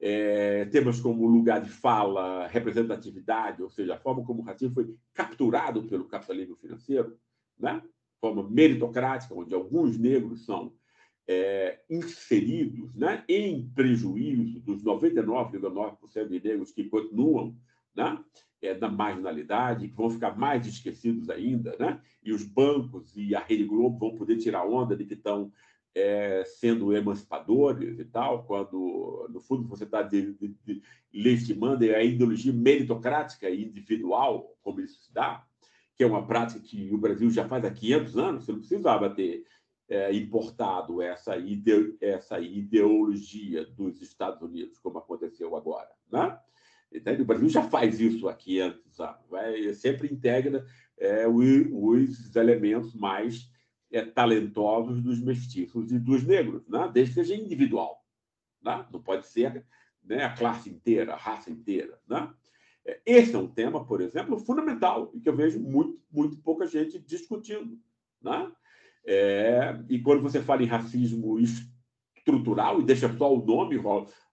É, temas como lugar de fala, representatividade, ou seja, a forma como o racismo foi capturado pelo capitalismo financeiro, né? forma meritocrática, onde alguns negros são é, inseridos né, em prejuízo dos 99,9% de negros que continuam né, é, na marginalidade, que vão ficar mais esquecidos ainda, né? e os bancos e a Rede Globo vão poder tirar onda de que estão é, sendo emancipadores e tal, quando, no fundo, você está legitimando a ideologia meritocrática e individual, como isso se dá, que é uma prática que o Brasil já faz há 500 anos, você não precisava ter é, importado essa, ide essa ideologia dos Estados Unidos, como aconteceu agora. Né? Então, o Brasil já faz isso aqui antes, vai, sempre integra é, os elementos mais é, talentosos dos mestiços e dos negros, né? desde que seja individual. Né? Não pode ser né, a classe inteira, a raça inteira. Né? É, esse é um tema, por exemplo, fundamental e que eu vejo muito, muito pouca gente discutindo. Né? É, e quando você fala em racismo estrutural e deixa só o nome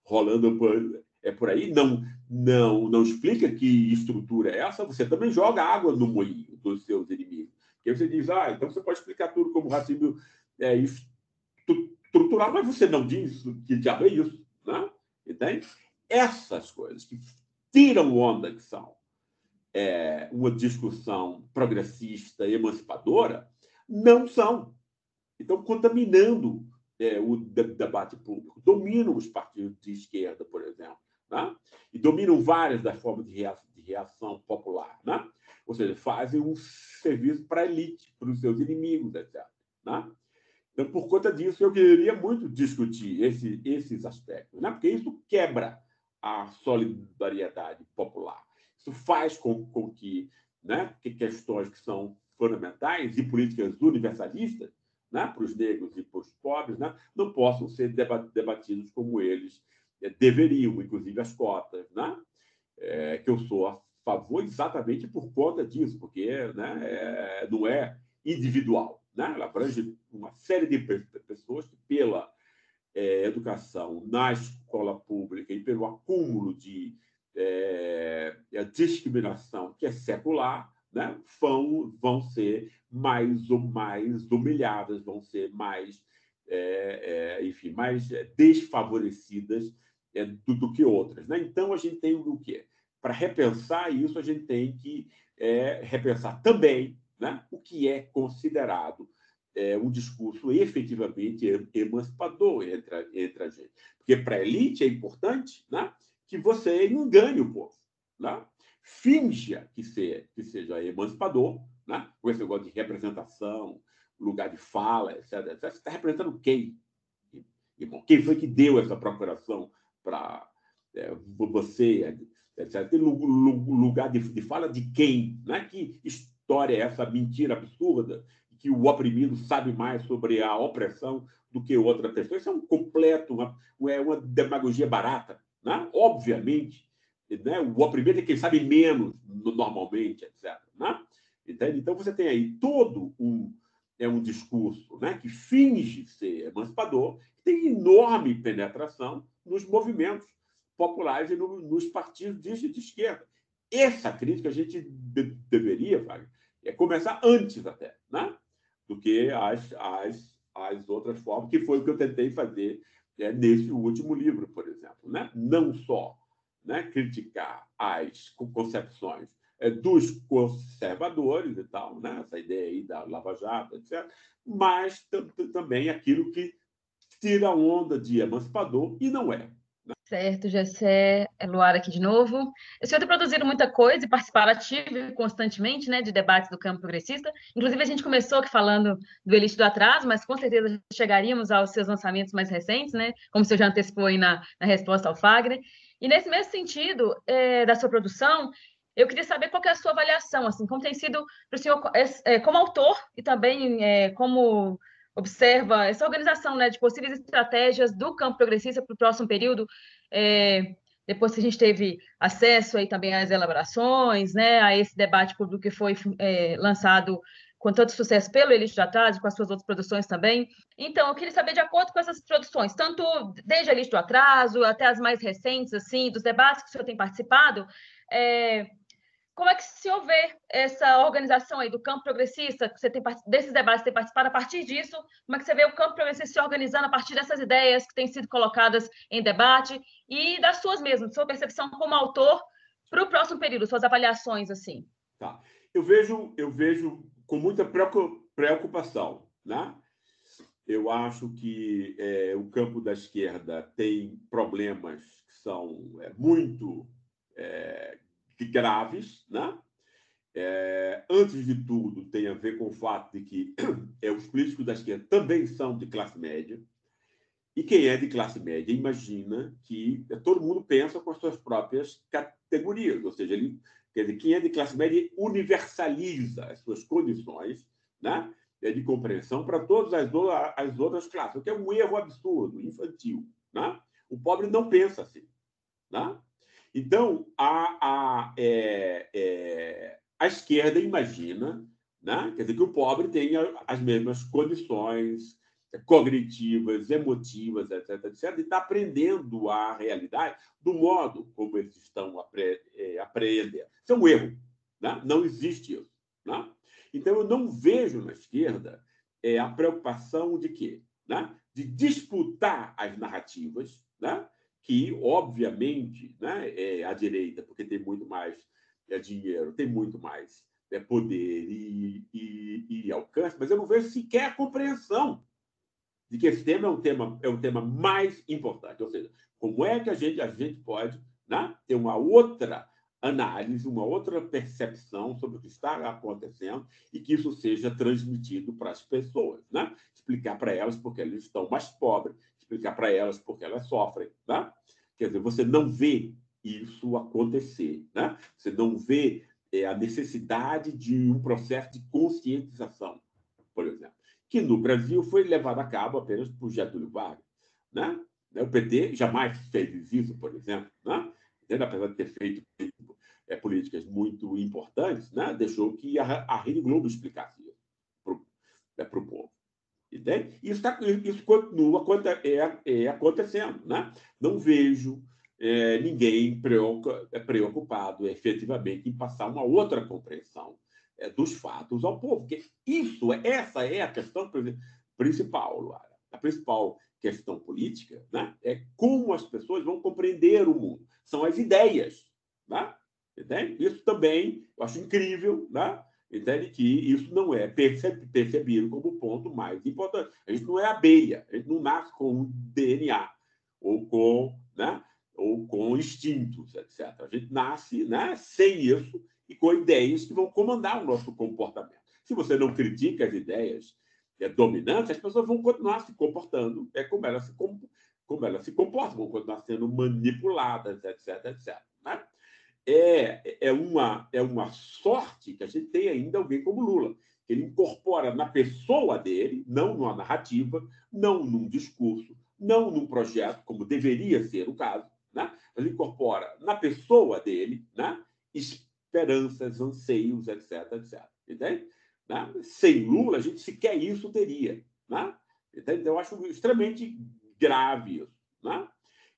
rolando por, é por aí, não, não, não explica que estrutura é essa, você também joga água no moinho dos seus inimigos. Porque você diz, ah, então você pode explicar tudo como racismo é, estrutural, mas você não diz que diabo é isso. Né? Entende? Essas coisas que tiram onda que são é, uma discussão progressista, emancipadora, não são. Estão contaminando é, o debate público, dominam os partidos de esquerda, por exemplo, né? e dominam várias das formas de reação, de reação popular. Né? Ou seja, fazem um serviço para a elite, para os seus inimigos, etc. Né? Então, por conta disso, eu queria muito discutir esse, esses aspectos, né? porque isso quebra a solidariedade popular. Isso faz com, com que, né, que questões que são fundamentais e políticas universalistas né, para os negros e para os pobres né, não possam ser debatidos como eles eh, deveriam, inclusive as cotas, né, é, que eu sou favor exatamente por conta disso, porque né, é, não é individual. Né? Ela abrange uma série de pessoas que, pela é, educação na escola pública e pelo acúmulo de é, discriminação que é secular, né, vão, vão ser mais ou mais humilhadas, vão ser mais, é, é, enfim, mais desfavorecidas é, do, do, que outras. Né? Então, a gente tem o quê? Para repensar isso, a gente tem que é, repensar também né, o que é considerado é, um discurso efetivamente emancipador entre, entre a gente. Porque para a elite é importante né, que você engane o povo. Né? finja que, ser, que seja emancipador, né? com esse negócio de representação, lugar de fala, etc. etc. Você está representando quem? Irmão? Quem foi que deu essa procuração para é, você, etc. Tem lugar de, de, fala de quem? Né? Que história é essa mentira absurda que o oprimido sabe mais sobre a opressão do que outra pessoa? Isso é um completo, uma, é uma demagogia barata. Né? Obviamente, né? o oprimido é quem sabe menos normalmente, etc. Né? Então você tem aí todo um, é um discurso né, que finge ser emancipador, que tem enorme penetração nos movimentos populares e no, nos partidos de, de, esquerda. Essa crítica a gente de, deveria, Wagner, é começar antes até, né? do que as, as, as outras formas, que foi o que eu tentei fazer é, nesse último livro, por exemplo. Né? Não só né, criticar as concepções é, dos conservadores e tal, né? essa ideia aí da Lava Jato, etc., mas também aquilo que tira a onda de emancipador e não é. Certo, Gessé, é Luar aqui de novo. O senhor tem produzido muita coisa e participado ativo constantemente né, de debates do campo progressista. Inclusive, a gente começou aqui falando do Elite do Atraso, mas com certeza chegaríamos aos seus lançamentos mais recentes, né, como o senhor já antecipou aí na, na resposta ao Fagner. E nesse mesmo sentido é, da sua produção, eu queria saber qual é a sua avaliação, assim, como tem sido para o senhor, é, como autor e também é, como observa essa organização né, de possíveis estratégias do campo progressista para o próximo período, é, depois que a gente teve acesso aí também às elaborações, né, a esse debate público que foi é, lançado com tanto sucesso pelo Elite de Atraso, com as suas outras produções também. Então, eu queria saber, de acordo com essas produções, tanto desde a Elite do Atraso até as mais recentes, assim, dos debates que o senhor tem participado, é, como é que se houver essa organização aí do campo progressista, que você tem desses debates tem participado, a partir disso, como é que você vê o campo progressista se organizando a partir dessas ideias que têm sido colocadas em debate e das suas mesmas, sua percepção como autor para o próximo período, suas avaliações assim? Tá. Eu vejo, eu vejo com muita preocupação, né? Eu acho que é, o campo da esquerda tem problemas que são é, muito é, graves, né? É, antes de tudo, tem a ver com o fato de que [CLEARS THROAT] é, os políticos da esquerda também são de classe média. E quem é de classe média imagina que todo mundo pensa com as suas próprias categorias, ou seja, ele, quer dizer, quem é de classe média universaliza as suas condições né, é de compreensão para todas as, as outras classes, o que é um erro absurdo, infantil. Né? O pobre não pensa assim. Né? Então, a, a, é, é, a esquerda imagina né? quer dizer, que o pobre tenha as mesmas condições cognitivas, emotivas, etc., etc., e está aprendendo a realidade do modo como eles estão é, apreendendo. Isso é um erro. Né? Não existe isso. Né? Então, eu não vejo na esquerda é, a preocupação de quê? Né? De disputar as narrativas, né? Que, obviamente, né, é a direita, porque tem muito mais é, dinheiro, tem muito mais é, poder e, e, e, alcance, mas eu não vejo sequer a compreensão de que esse tema é um tema, é um tema mais importante. Ou seja, como é que a gente, a gente pode né, ter uma outra análise, uma outra percepção sobre o que está acontecendo e que isso seja transmitido para as pessoas, né? Explicar para elas porque elas estão mais pobres, explicar para elas porque elas sofrem, né? Quer dizer, você não vê isso acontecer, né? Você não vê é, a necessidade de um processo de conscientização, por exemplo, que no Brasil foi levado a cabo apenas por Getúlio Vargas, né? O PT jamais fez isso, por exemplo, né? apesar de ter feito é, políticas muito importantes, né? deixou que a, a Rede Globo explicasse isso para o é, povo. Entende? Isso, tá, isso continua é, é acontecendo. Né? Não vejo é, ninguém é, preocupado efetivamente em passar uma outra compreensão é, dos fatos ao povo. Porque isso, essa é a questão principal, Luara. A principal questão política né, é como as pessoas vão compreender o mundo. São as ideias. Né? Entende? Isso também eu acho incrível. Né? Entende que isso não é percebido como o ponto mais importante. A gente não é abelha, a gente não nasce com DNA ou com, né, ou com instintos, etc. A gente nasce né, sem isso e com ideias que vão comandar o nosso comportamento. Se você não critica as ideias é, dominantes, as pessoas vão continuar se comportando é como elas se, como elas se comportam, vão continuar sendo manipuladas, etc, etc. Né? É, é, uma, é uma sorte que a gente tem ainda alguém como Lula. Ele incorpora na pessoa dele, não numa narrativa, não num discurso, não num projeto, como deveria ser o caso, né? ele incorpora na pessoa dele né? esperanças, anseios, etc, etc. Entende? Né? Sem Lula, a gente sequer isso teria. Né? Então, eu acho extremamente grave isso. Né?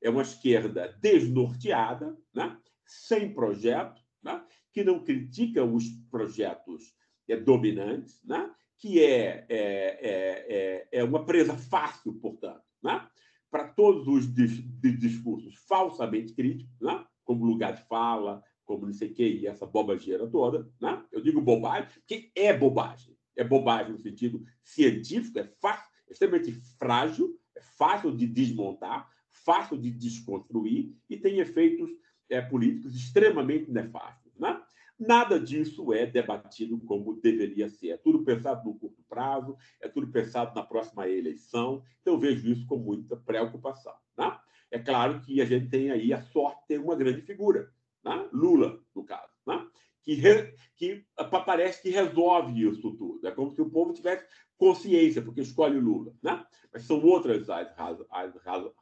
É uma esquerda desnorteada, né? Sem projeto, né? que não critica os projetos é, dominantes, né? que é, é, é, é, é uma presa fácil, portanto, né? para todos os dis discursos falsamente críticos, né? como lugar de fala, como não sei o que, e essa bobageira toda. Né? Eu digo bobagem, porque é bobagem. É bobagem no sentido científico, é fácil, é extremamente frágil, é fácil de desmontar, fácil de desconstruir e tem efeitos é, políticos extremamente nefastos. Né? Nada disso é debatido como deveria ser. É tudo pensado no curto prazo, é tudo pensado na próxima eleição. Então, eu vejo isso com muita preocupação. Né? É claro que a gente tem aí a sorte de ter uma grande figura, né? Lula, no caso, né? que, re... que parece que resolve isso tudo. É como se o povo tivesse consciência, porque escolhe Lula. Né? Mas são outras as, raz... as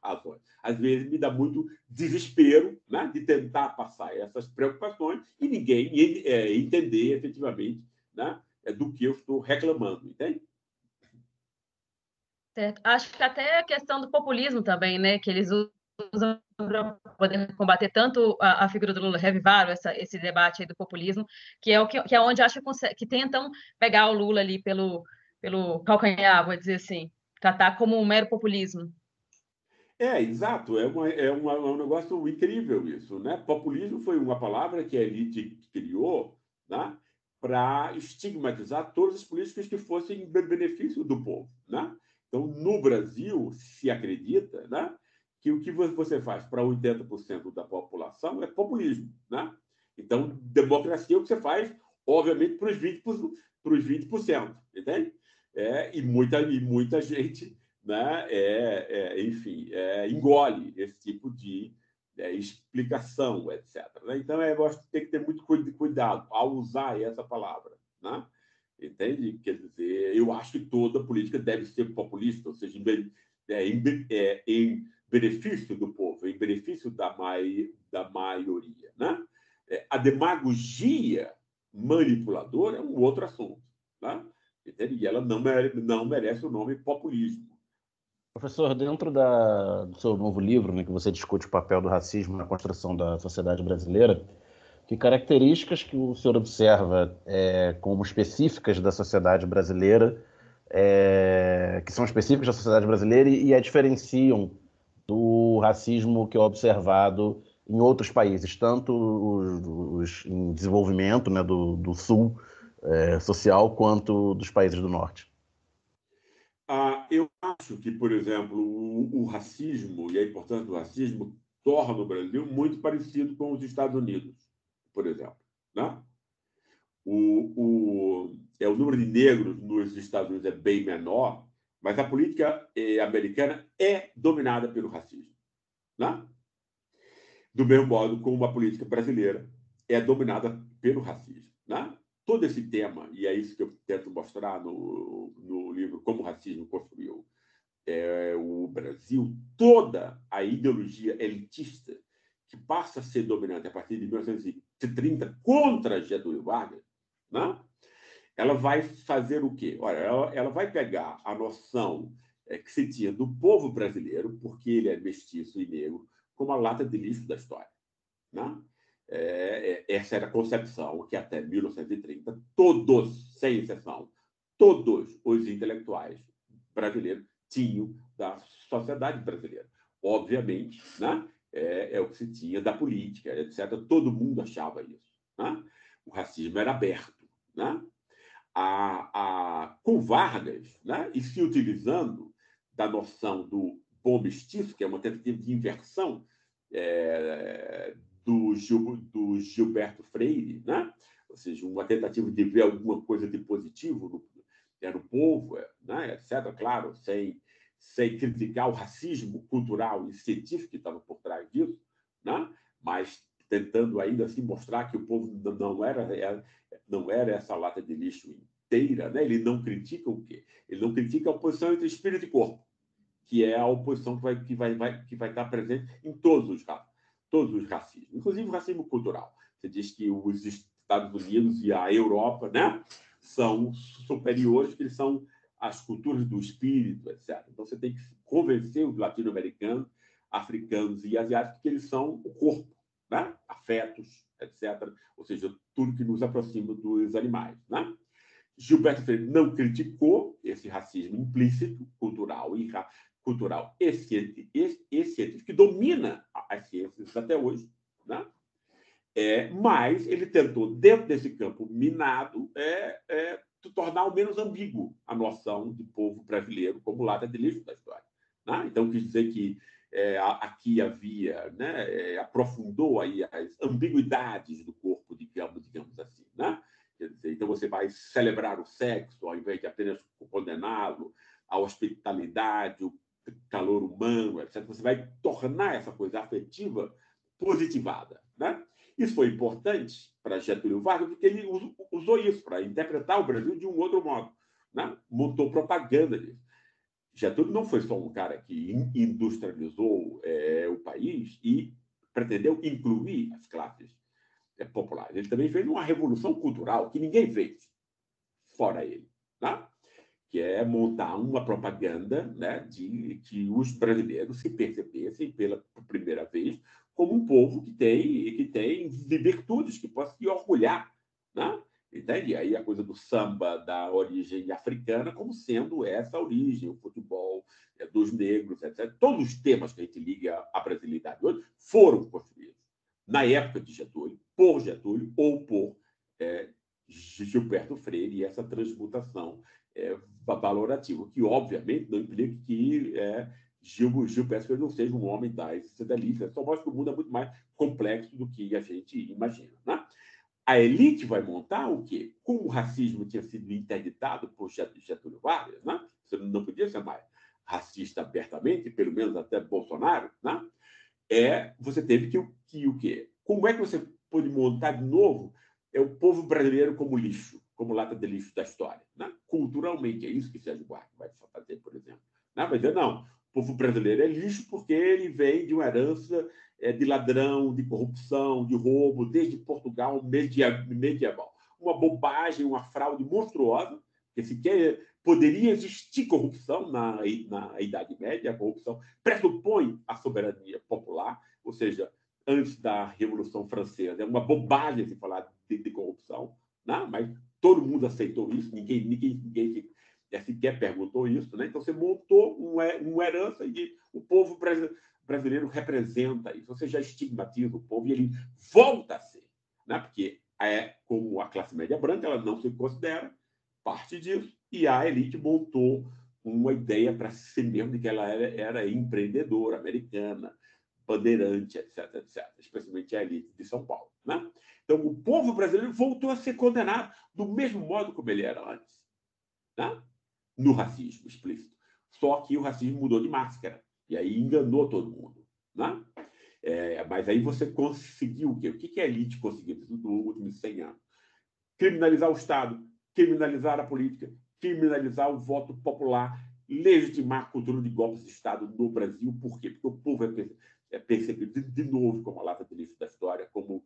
razões. Às vezes me dá muito desespero né? de tentar passar essas preocupações e ninguém é, entender efetivamente né? É do que eu estou reclamando, entende? Certo. Acho que até a questão do populismo também, né? Que eles usam para poder combater tanto a, a, figura do Lula, revivaram essa, esse debate aí do populismo, que é o que, que é onde acho que, que tentam pegar o Lula ali pelo, pelo calcanhar, vou dizer assim, tratar como um mero populismo. É, exato, é, uma, é, uma, é um negócio incrível isso, né? Populismo foi uma palavra que a elite criou, né? para estigmatizar todas as políticas que fossem em benefício do povo, né? Então, no Brasil, se acredita, né? que o que você faz para 80% da população é populismo. Né? Então, democracia é o que você faz, obviamente, para os 20%, para os 20% entende? É, e, muita, e muita gente né, é, é enfim, é, engole esse tipo de é, explicação, etc. Né? Então, eu acho que tem que ter muito cuidado ao usar essa palavra. Né? Entende? Quer dizer, eu acho que toda política deve ser populista, ou seja, em, é, em, é, em benefício do povo, em benefício da, mai, da maioria. Né? É, a demagogia manipuladora é um outro assunto. Né? E ela não merece, não merece o nome populismo. Professor, dentro da, do seu novo livro, né, que você discute o papel do racismo na construção da sociedade brasileira, que características que o senhor observa é, como específicas da sociedade brasileira, é, que são específicas da sociedade brasileira e, e a diferenciam do racismo que é observado em outros países, tanto os, os em desenvolvimento né, do, do sul é, social, quanto dos países do norte? Ah, eu acho que, por exemplo, o, o, racismo e a importância do racismo torna o Brasil muito parecido com os Estados Unidos, por exemplo. Né? O, o, é, o número de negros nos Estados Unidos é bem menor, mas a política eh, americana é dominada pelo racismo. Né? Do mesmo modo como a política brasileira é dominada pelo racismo. Né? Todo esse tema, e é isso que eu tento mostrar no, no livro Como o Racismo Construiu é, o Brasil, toda a ideologia elitista que passa a ser dominante a partir de 1930 contra Getúlio Vargas, né? ela vai fazer o quê? Olha, ela, ela vai pegar a noção é, que se tinha do povo brasileiro, porque ele é mestiço e negro, como a lata de lixo da história. Né? É, é, essa era a concepção que até 1930 todos, sem exceção, todos os intelectuais brasileiros tinham da sociedade brasileira. Obviamente, né? é, é o que se tinha da política, etc. Todo mundo achava isso. Né? O racismo era aberto. Né? a, a, com Vargas, né, e se utilizando da noção do bom mestiço, que é uma tentativa de inversão é, do, Gil, do, Gilberto Freire, né? ou seja, uma tentativa de ver alguma coisa de positivo no, é, no povo, é, né? etc., claro, sem, sem criticar o racismo cultural e científico que estava por trás disso, né? mas tentando ainda assim mostrar que o povo não era, é, não era essa lata de lixo inteira, né? ele não critica o quê? Ele não critica a oposição entre espírito e corpo, que é a oposição que vai, que vai, vai, que vai estar presente em todos os, todos os racismos, inclusive o racismo cultural. Você diz que os Estados Unidos e a Europa né, são superiores, que eles são as culturas do espírito, etc. Então você tem que convencer os latino-americanos, africanos e asiáticos que eles são o corpo, né? afetos, etc. Ou seja, tudo que nos aproxima dos animais. Né? Gilberto Freire não criticou esse racismo implícito, cultural e cultural e científico, que domina as ciências até hoje. Né? É, mas ele tentou, dentro desse campo minado, é, é, tornar o menos ambíguo a noção de povo brasileiro como lata de lixo da história. Né? Então, quis dizer que é, aqui havia, né, é, aprofundou aí as ambiguidades do corpo, digamos, digamos assim. Né? Dizer, então, você vai celebrar o sexo ao invés de apenas condená-lo, a hospitalidade, o calor humano, etc. Você vai tornar essa coisa afetiva positivada. Né? Isso foi importante para Getúlio Vargas, porque ele usou isso para interpretar o Brasil de um outro modo. Né? Montou propaganda disso. Getúlio não foi só um cara que industrializou é, o país e pretendeu incluir as classes é, populares. Ele também fez uma revolução cultural que ninguém fez, fora ele. Que é montar uma propaganda né, de que os brasileiros se percebessem pela primeira vez como um povo que tem que tem virtudes, que possa se orgulhar. Né? Entende? Aí a coisa do samba da origem africana como sendo essa origem, o futebol é, dos negros, etc. Todos os temas que a gente liga à brasilidade hoje foram construídos na época de Getúlio, por Getúlio ou por é, Gilberto Freire, e essa transmutação é, valorativo, que obviamente não implica que é, Gil, Gil Pesquer não seja um homem das delícias, só mostra que o mundo é muito mais complexo do que a gente imagina. Né? A elite vai montar o quê? Como o racismo tinha sido interditado por Getúlio Vargas, né? você não podia ser mais racista abertamente, pelo menos até Bolsonaro, né? é, você teve que, que o quê? Como é que você pode montar de novo é o povo brasileiro como lixo? Como lata de lixo da história. Né? Culturalmente, é isso que Sérgio Buarque vai fazer, por exemplo. Né? Vai dizer, não, o povo brasileiro é lixo porque ele vem de uma herança é, de ladrão, de corrupção, de roubo, desde Portugal medieval. Uma bobagem, uma fraude monstruosa, que sequer poderia existir corrupção na, na Idade Média. A corrupção pressupõe a soberania popular, ou seja, antes da Revolução Francesa. É uma bobagem se falar de, de corrupção, né? mas todo mundo aceitou isso, ninguém, ninguém, ninguém sequer perguntou isso. Né? Então, você montou uma herança e o povo brasileiro representa isso. Você já estigmatiza o povo e ele volta a ser. Né? Porque, é, como a classe média branca, ela não se considera parte disso. E a elite montou uma ideia para si mesmo de que ela era, era empreendedora americana, bandeirante, etc, etc. Especialmente a elite de São Paulo. Né? Então, o povo brasileiro voltou a ser condenado do mesmo modo como ele era antes, né? no racismo explícito. Só que o racismo mudou de máscara, e aí enganou todo mundo. Né? É, mas aí você conseguiu o quê? O que a elite conseguiu nos últimos 100 anos? Criminalizar o Estado, criminalizar a política, criminalizar o voto popular, legitimar a cultura de golpes de Estado no Brasil. Por quê? Porque o povo é percebido de novo como a lata de lixo da história, como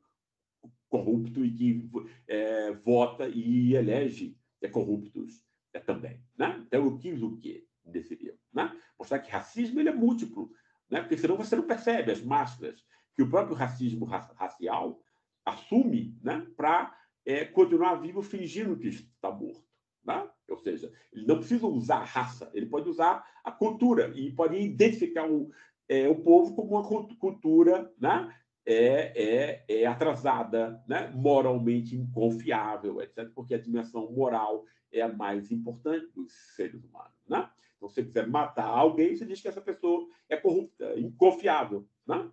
corrupto e que é, vota e elege é, corruptos é, também. Né? Então, eu quis o quê desse livro? Né? Mostrar que racismo ele é múltiplo, né? porque senão você não percebe as máscaras que o próprio racismo racial assume né? para é, continuar vivo fingindo que está morto. Né? Ou seja, ele não precisa usar a raça, ele pode usar a cultura e pode identificar o, é, o povo como uma cultura né? É, é, é atrasada, né? moralmente inconfiável, etc., porque a dimensão moral é a mais importante dos seres humanos. Né? Então, se você quiser matar alguém, você diz que essa pessoa é corrupta, inconfiável. Né?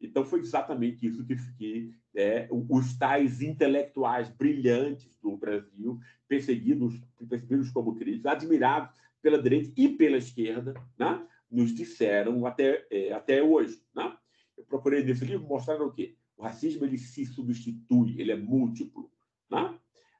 Então, foi exatamente isso que, que é, os tais intelectuais brilhantes do Brasil, perseguidos, percebidos como críticos, admirados pela direita e pela esquerda, né? nos disseram até, é, até hoje. Né? Eu procurei nesse livro mostrar o quê? O racismo ele se substitui, ele é múltiplo. Né?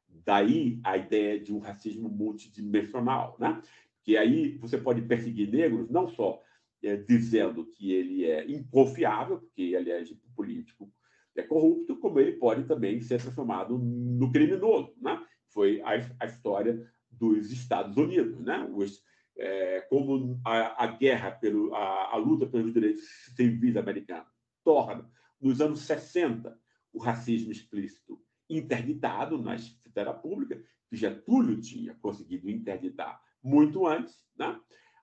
Daí a ideia de um racismo multidimensional. Né? Que aí você pode perseguir negros não só é, dizendo que ele é inconfiável, porque ele é político, é corrupto, como ele pode também ser transformado no criminoso. Né? Foi a, a história dos Estados Unidos. Né? Os, é, como a, a guerra, pelo, a, a, luta pelos direitos civis americanos, torna, nos anos 60, o racismo explícito interditado na esfera pública, que Getúlio tinha conseguido interditar muito antes. Né?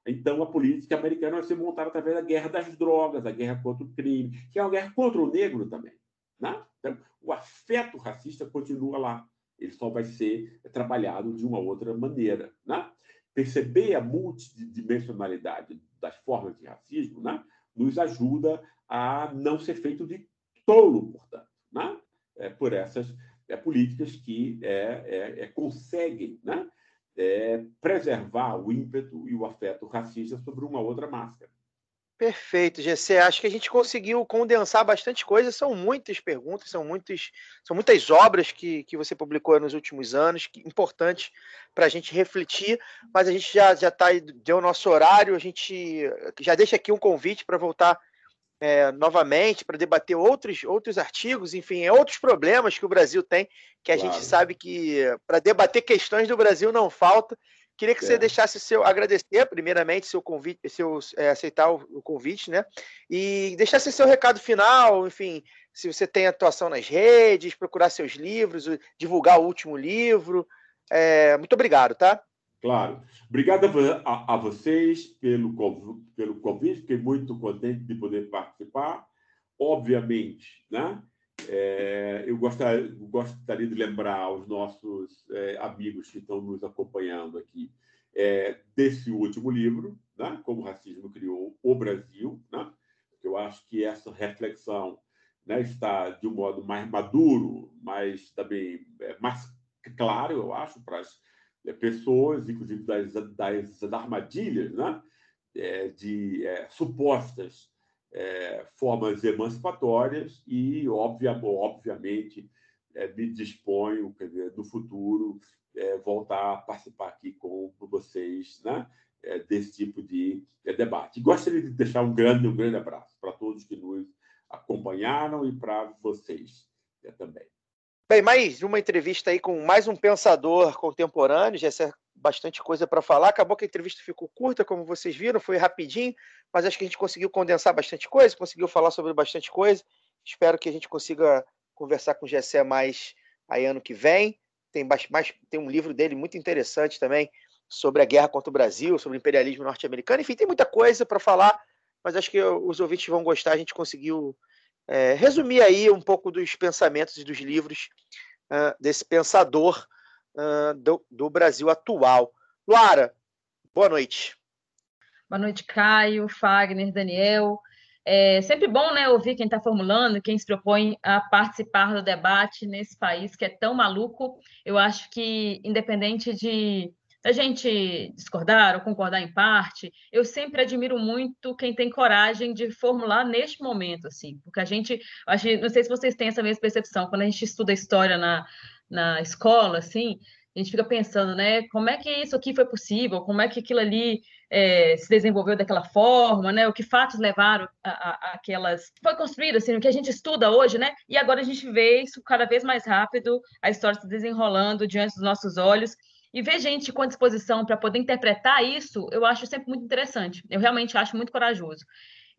Então, a política americana vai ser montada através da guerra das drogas, a guerra contra o crime, que é uma guerra contra o negro também. Né? Então, o afeto racista continua lá. Ele só vai ser trabalhado de uma outra maneira. Né? Perceber a multidimensionalidade das formas de racismo né, nos ajuda a não ser feito de tolo, portanto, né? é, por essas é, políticas que é, é, é conseguem né? É, preservar o ímpeto e o afeto racista sobre uma outra máscara. Perfeito, GC. Acho que a gente conseguiu condensar bastante coisa. São muitas perguntas, são, muitos, são muitas obras que, que você publicou nos últimos anos, que, importantes para a gente refletir. Mas a gente já já tá, deu o nosso horário. A gente já deixa aqui um convite para voltar é, novamente para debater outros, outros artigos, enfim, outros problemas que o Brasil tem, que a claro. gente sabe que para debater questões do Brasil não falta. Queria que é. você deixasse seu agradecer primeiramente seu convite, seu é, aceitar o, o, convite, né? E deixasse seu recado final, enfim, se você tem atuação nas redes, procurar seus livros, divulgar o último livro. É, muito obrigado, tá? Claro. Obrigado a, a, vocês pelo, pelo convite, fiquei muito contente de poder participar. Obviamente, né? É, eu gostaria, gostaria, de lembrar aos nossos é, amigos que estão nos acompanhando aqui é, desse último livro, né, Como o Racismo Criou o Brasil. Né, eu acho que essa reflexão né, está de um modo mais maduro, mas também é, mais claro, eu acho, para as é, pessoas, inclusive das, das armadilhas né, é, de supostas é, formas emancipatórias e, obvia, obviamente, é, me disponho, quer dizer, no futuro, é, voltar a participar aqui com vocês né, é, desse tipo de debate. Gostaria de deixar um grande, um grande abraço para todos que nos acompanharam e para vocês também. Bem, mais uma entrevista aí com mais um pensador contemporâneo, bastante coisa para falar. Acabou que a entrevista ficou curta, como vocês viram, foi rapidinho, mas acho que a gente conseguiu condensar bastante coisa, conseguiu falar sobre bastante coisa. Espero que a gente consiga conversar com o Gessé mais aí ano que vem. Tem, mais, tem um livro dele muito interessante também sobre a guerra contra o Brasil, sobre o imperialismo norte-americano. Enfim, tem muita coisa para falar, mas acho que os ouvintes vão gostar. A gente conseguiu é, resumir aí um pouco dos pensamentos e dos livros uh, desse pensador uh, do, do, Brasil atual. Luara, boa noite. Boa noite, Caio, Fagner, Daniel. É sempre bom né, ouvir quem está formulando, quem se propõe a participar do debate nesse país que é tão maluco. Eu acho que, independente de a gente discordar ou concordar em parte, eu sempre admiro muito quem tem coragem de formular neste momento, assim, porque a gente, acho, não sei se vocês têm essa mesma percepção, quando a gente estuda história na, na escola, assim, a gente fica pensando, né, como é que isso aqui foi possível, como é que aquilo ali é, se desenvolveu daquela forma, né, o que fatos levaram a, a, aquelas... Foi construído, assim, o que a gente estuda hoje, né, e agora a gente vê isso cada vez mais rápido, a história se desenrolando diante dos nossos olhos, e ver gente com disposição para poder interpretar isso, eu acho sempre muito interessante. Eu realmente acho muito corajoso.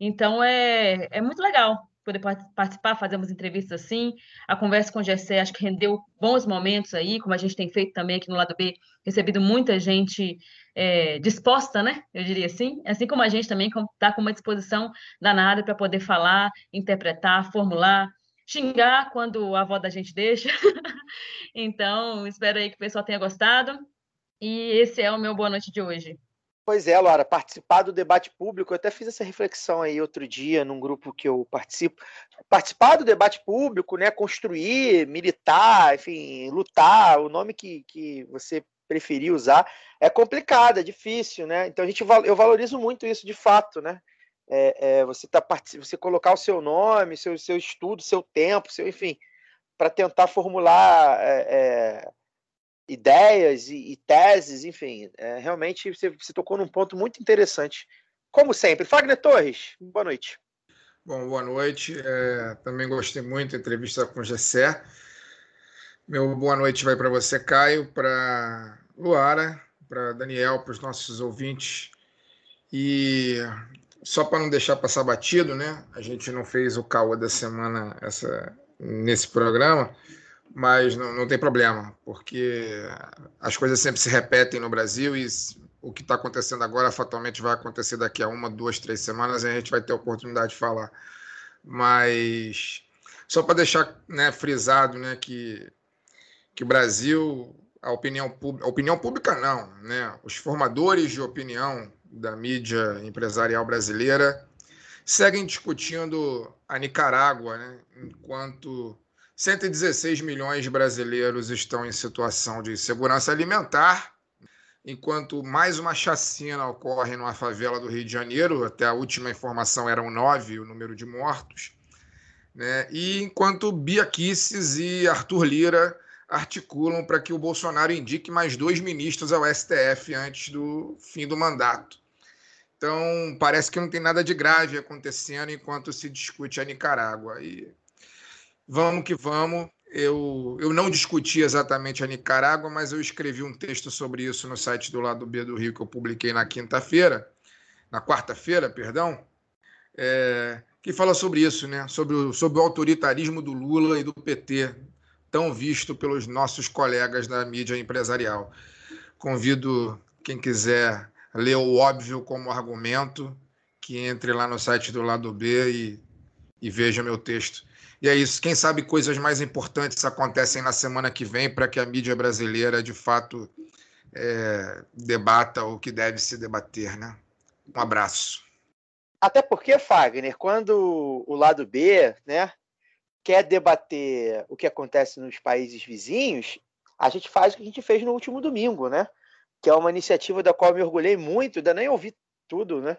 Então, é, é muito legal poder participar, fazer umas entrevistas assim. A conversa com o Gessé acho que rendeu bons momentos aí, como a gente tem feito também aqui no lado B, recebido muita gente é, disposta, né? Eu diria assim. Assim como a gente também está com uma disposição danada para poder falar, interpretar, formular xingar quando a avó da gente deixa. [LAUGHS] então, espero aí que o pessoal tenha gostado. E esse é o meu boa noite de hoje. Pois é, Laura, participar do debate público, eu até fiz essa reflexão aí outro dia num grupo que eu participo. Participar do debate público, né, construir, militar, enfim, lutar, o nome que, que você preferir usar, é complicado, é difícil, né? Então a gente eu valorizo muito isso de fato, né? é, é, você tá você colocar o seu nome, seu, seu estudo, seu tempo, seu enfim, para tentar formular é, é, ideias e, e, teses, enfim, é, realmente você, você, tocou num ponto muito interessante. Como sempre, Fagner Torres, boa noite. Bom, boa noite. É, também gostei muito da entrevista com o Gessé. Meu boa noite vai para você, Caio, para Luara, para Daniel, para os nossos ouvintes. E só para não deixar passar batido, né? A gente não fez o caô da semana essa, nesse programa, mas não, não tem problema, porque as coisas sempre se repetem no Brasil e o que está acontecendo agora fatalmente vai acontecer daqui a uma, duas, três semanas e a gente vai ter a oportunidade de falar. Mas só para deixar né, frisado né, que, que o Brasil, a opinião, pública, opinião pública não, né, os formadores de opinião da mídia empresarial brasileira seguem discutindo a Nicarágua, né, enquanto 116 milhões de brasileiros estão em situação de segurança alimentar, enquanto mais uma chacina ocorre numa favela do Rio de Janeiro, até a última informação eram nove o número de mortos, né? e enquanto Bia Kicis e Arthur Lira articulam para que o Bolsonaro indique mais dois ministros ao STF antes do fim do mandato. Então, parece que não tem nada de grave acontecendo enquanto se discute a Nicarágua. E vamos que vamos. Eu, eu não discuti exatamente a Nicarágua, mas eu escrevi um texto sobre isso no site do Lado B do Rio que eu publiquei na quinta-feira, na quarta-feira, perdão, é, que fala sobre isso, né? sobre, o, sobre o autoritarismo do Lula e do PT, tão visto pelos nossos colegas da mídia empresarial. Convido quem quiser ler o óbvio como argumento, que entre lá no site do Lado B e, e veja meu texto. E é isso. Quem sabe coisas mais importantes acontecem na semana que vem para que a mídia brasileira, de fato, é, debata o que deve se debater, né? Um abraço. Até porque, Fagner, quando o lado B, né, quer debater o que acontece nos países vizinhos, a gente faz o que a gente fez no último domingo, né? Que é uma iniciativa da qual eu me orgulhei muito, ainda nem ouvi tudo, né?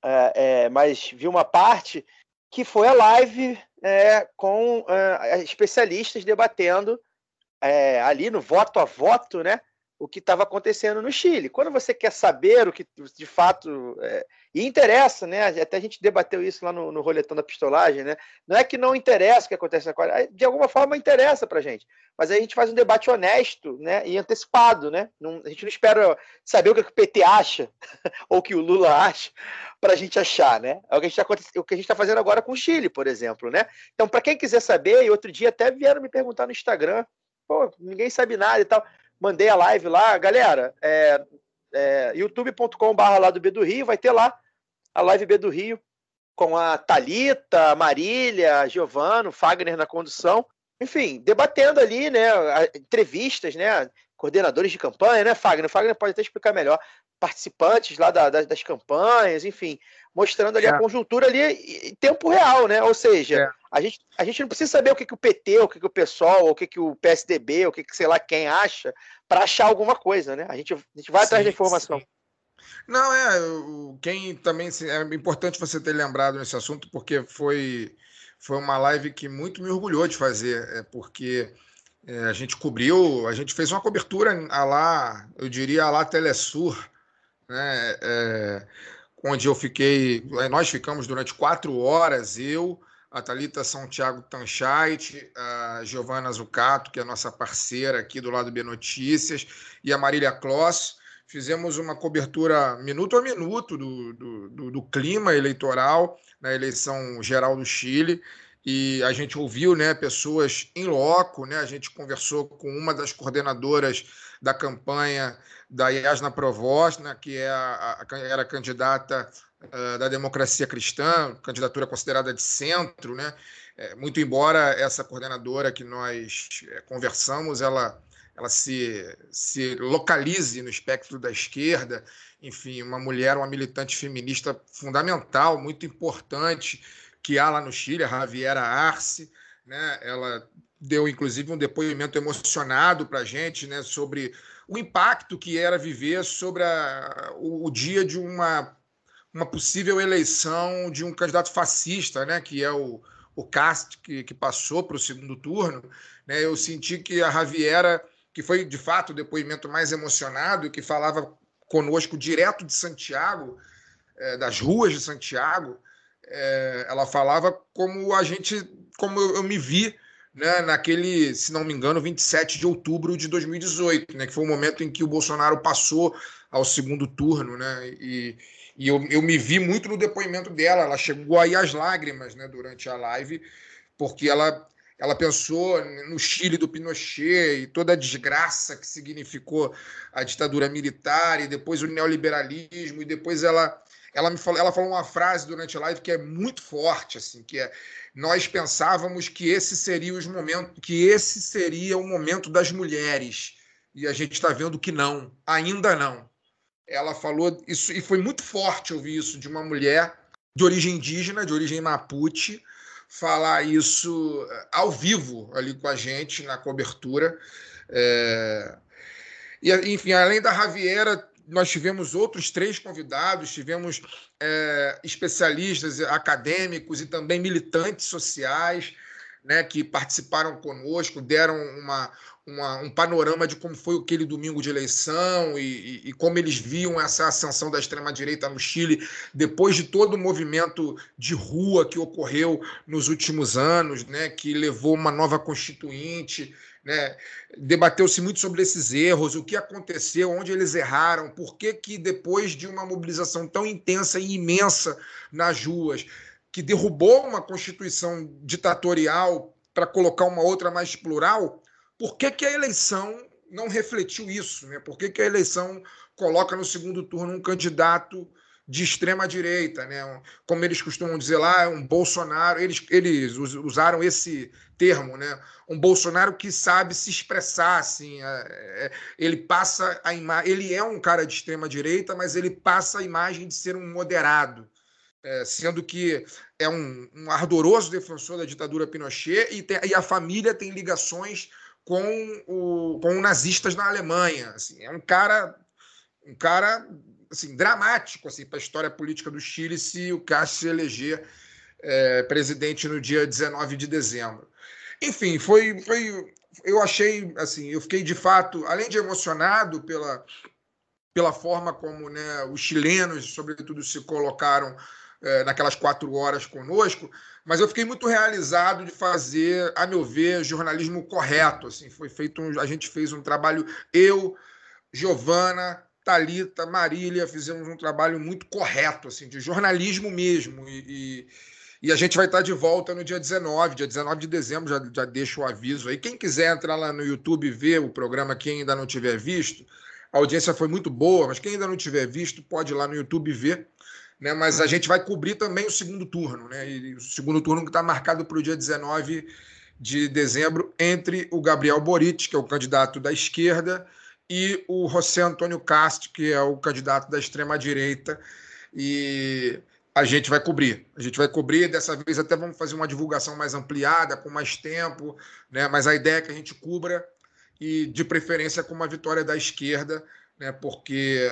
É, é, mas vi uma parte que foi a live é, com é, especialistas debatendo é, ali no voto a voto, né? O que estava acontecendo no Chile. Quando você quer saber o que de fato é, e interessa, né? Até a gente debateu isso lá no, no roletão da pistolagem, né? Não é que não interessa o que acontece na de alguma forma interessa para gente, mas aí a gente faz um debate honesto, né? E antecipado, né? Não, a gente não espera saber o que o PT acha [LAUGHS] ou o que o Lula acha para a gente achar, né? É o que a gente está fazendo agora com o Chile, por exemplo, né? Então, para quem quiser saber, e outro dia até vieram me perguntar no Instagram, pô, ninguém sabe nada e tal mandei a live lá, galera, é, é, youtube.com.br lá do B do Rio, vai ter lá a live B do Rio com a Talita, a Marília, a Giovano, Fagner na condução, enfim, debatendo ali, né, entrevistas, né, coordenadores de campanha, né, Fagner? Fagner pode até explicar melhor. Participantes lá da, da, das campanhas, enfim, mostrando ali é. a conjuntura ali em tempo real, né? Ou seja, é. A, gente, a gente não precisa saber o que, que o PT, o que, que o PSOL, o que, que o PSDB, o que, que sei lá quem acha, para achar alguma coisa, né? A gente, a gente vai sim, atrás da informação. Sim. Não, é, quem também é importante você ter lembrado nesse assunto, porque foi, foi uma live que muito me orgulhou de fazer, é porque é, a gente cobriu, a gente fez uma cobertura a lá, eu diria a lá Telesur, né? É, onde eu fiquei, nós ficamos durante quatro horas, eu, a Thalita São Tiago Tanchait, a Giovana Zucato, que é nossa parceira aqui do lado B Notícias, e a Marília Kloss, fizemos uma cobertura minuto a minuto do, do, do, do clima eleitoral na eleição geral do Chile, e a gente ouviu né, pessoas em loco, né, a gente conversou com uma das coordenadoras da campanha da Yasna Provost, né, que é a, a, era candidata uh, da democracia cristã, candidatura considerada de centro, né, é, muito embora essa coordenadora que nós é, conversamos, ela, ela se, se localize no espectro da esquerda, enfim, uma mulher, uma militante feminista fundamental, muito importante, que há lá no Chile, a Javiera Arce, né? Ela deu inclusive um depoimento emocionado para a gente, né, sobre o impacto que era viver sobre a, o, o, dia de uma, uma possível eleição de um candidato fascista, né, que é o, o Cast, que, que passou para o segundo turno. Né, eu senti que a Javiera, que foi de fato o depoimento mais emocionado, que falava conosco direto de Santiago, é, das ruas de Santiago, é, ela falava como a gente, como eu, eu me vi né, naquele, se não me engano, 27 de outubro de 2018, né, que foi o momento em que o Bolsonaro passou ao segundo turno, né, e, e eu, eu me vi muito no depoimento dela, ela chegou aí às lágrimas, né, durante a live, porque ela ela pensou no Chile do Pinochet e toda a desgraça que significou a ditadura militar e depois o neoliberalismo. E depois ela ela me falou, ela falou uma frase durante a live que é muito forte, assim, que é nós pensávamos que esse seria os momentos, que esse seria o momento das mulheres. E a gente está vendo que não, ainda não. Ela falou isso e foi muito forte ouvir isso de uma mulher de origem indígena, de origem mapuche, falar isso eh, ao vivo ali com a gente na cobertura. É... E, enfim, além da Javiera, nós tivemos outros três convidados, tivemos é, especialistas acadêmicos e também militantes sociais né, que participaram conosco, deram uma, uma, um panorama de como foi aquele domingo de eleição e, e, e como eles viam essa ascensão da extrema-direita no Chile depois de todo o movimento de rua que ocorreu nos últimos anos, né, que levou uma nova constituinte. Né? Debateu-se muito sobre esses erros, o que aconteceu, onde eles erraram, por que, que depois de uma mobilização tão intensa e imensa nas ruas, que derrubou uma constituição ditatorial para colocar uma outra mais plural, por que, que a eleição não refletiu isso? Né? Por que, que a eleição coloca no segundo turno um candidato de extrema direita, né? Como eles costumam dizer lá, um Bolsonaro, eles, eles usaram esse termo, né? Um Bolsonaro que sabe se expressar, assim, é, é, ele passa a imagem, ele é um cara de extrema direita, mas ele passa a imagem de ser um moderado, é, sendo que é um, um, ardoroso defensor da ditadura Pinochet e, tem, e a família tem ligações com, o, com nazistas na Alemanha. Assim, é um cara, um cara assim, dramático assim, para a história política do Chile se o Castro se eleger é, presidente no dia 19 de dezembro. Enfim, foi, foi. Eu achei assim, eu fiquei de fato, além de emocionado pela, pela forma como né, os chilenos, sobretudo, se colocaram é, naquelas quatro horas conosco, mas eu fiquei muito realizado de fazer, a meu ver, jornalismo correto. Assim, foi feito um, a gente fez um trabalho, eu, Giovana, Talita, Marília, fizemos um trabalho muito correto, assim, de jornalismo mesmo. E, e, e, a gente vai estar de volta no dia 19, dia 19 de dezembro, já, já deixo o aviso aí. Quem quiser entrar lá no YouTube e ver o programa, quem ainda não tiver visto, a audiência foi muito boa, mas quem ainda não tiver visto, pode ir lá no YouTube ver né? Mas a gente vai cobrir também o segundo turno, né? E o segundo turno que está marcado para o dia 19 de dezembro entre o Gabriel Boric, que é o candidato da esquerda, e o José Antônio Castro, que é o candidato da extrema-direita. E a gente vai cobrir. A gente vai cobrir, dessa vez até vamos fazer uma divulgação mais ampliada, com mais tempo, né? mas a ideia é que a gente cubra e, de preferência, com uma vitória da esquerda, né? porque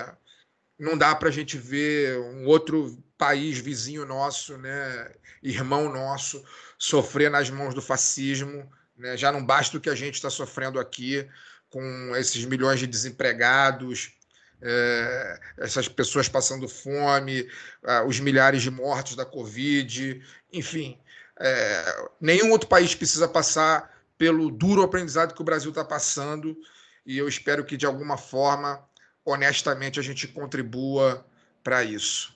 não dá para a gente ver um outro país vizinho nosso, né, irmão nosso, sofrer nas mãos do fascismo. Né? Já não basta o que a gente está sofrendo aqui com esses milhões de desempregados, é, essas pessoas passando fome, os milhares de mortos da Covid, enfim. É, nenhum outro país precisa passar pelo duro aprendizado que o Brasil está passando, e eu espero que, de alguma forma, honestamente a gente contribua para isso.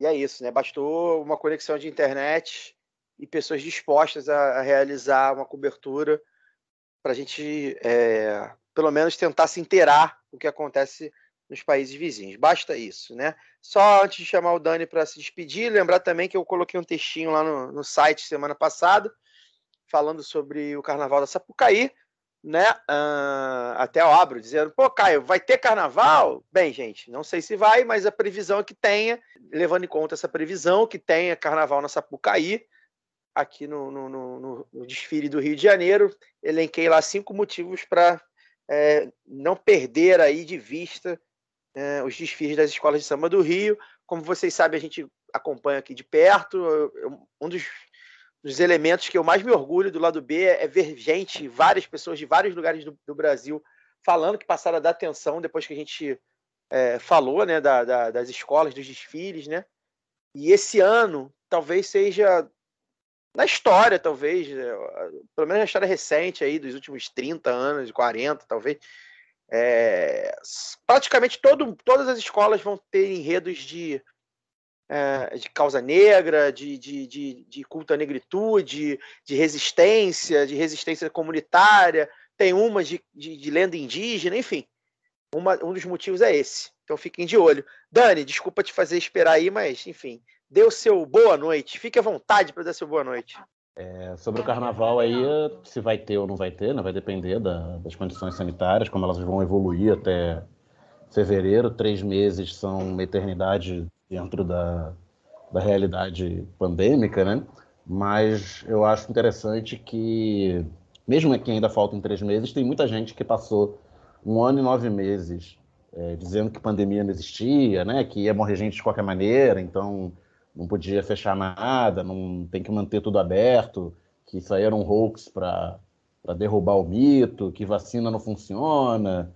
E é isso, né? Bastou uma conexão de internet e pessoas dispostas a, a realizar uma cobertura para a gente, é, pelo menos, tentar se inteirar o que acontece nos países vizinhos. Basta isso, né? Só antes de chamar o Dani para se despedir, lembrar também que eu coloquei um textinho lá no, no site semana passada falando sobre o Carnaval da Sapucaí né? Uh, até eu abro dizendo, pô, Caio, vai ter carnaval? Bem, gente, não sei se vai, mas a previsão é que tenha, levando em conta essa previsão, que tenha carnaval na Sapucaí, aqui no, no, no, no desfile do Rio de Janeiro. Elenquei lá cinco motivos para é, não perder aí de vista é, os desfiles das escolas de samba do Rio. Como vocês sabem, a gente acompanha aqui de perto. Eu, um dos dos elementos que eu mais me orgulho do lado B é ver gente, várias pessoas de vários lugares do, do Brasil falando que passaram a dar atenção depois que a gente é, falou né, da, da, das escolas, dos desfiles, né? E esse ano talvez seja na história, talvez, é, pelo menos na história recente aí, dos últimos 30 anos, 40, talvez, é, praticamente todo, todas as escolas vão ter enredos de é, de causa negra, de, de, de, de culto à negritude, de resistência, de resistência comunitária, tem uma de, de, de lenda indígena, enfim. Uma, um dos motivos é esse. Então fiquem de olho. Dani, desculpa te fazer esperar aí, mas enfim, dê o seu boa noite. Fique à vontade para dar seu boa noite. É, sobre o carnaval aí, se vai ter ou não vai ter, né? vai depender da- das condições sanitárias, como elas vão evoluir até fevereiro. Três meses são uma eternidade dentro da, da realidade pandêmica, né? Mas eu acho interessante que, mesmo que ainda faltam três meses, tem muita gente que passou um ano e nove meses é, dizendo que pandemia não existia, né? Que ia morrer gente de qualquer maneira, então não podia fechar nada, não tem que manter tudo aberto, que isso aí era um hoax para derrubar o mito, que vacina não funciona,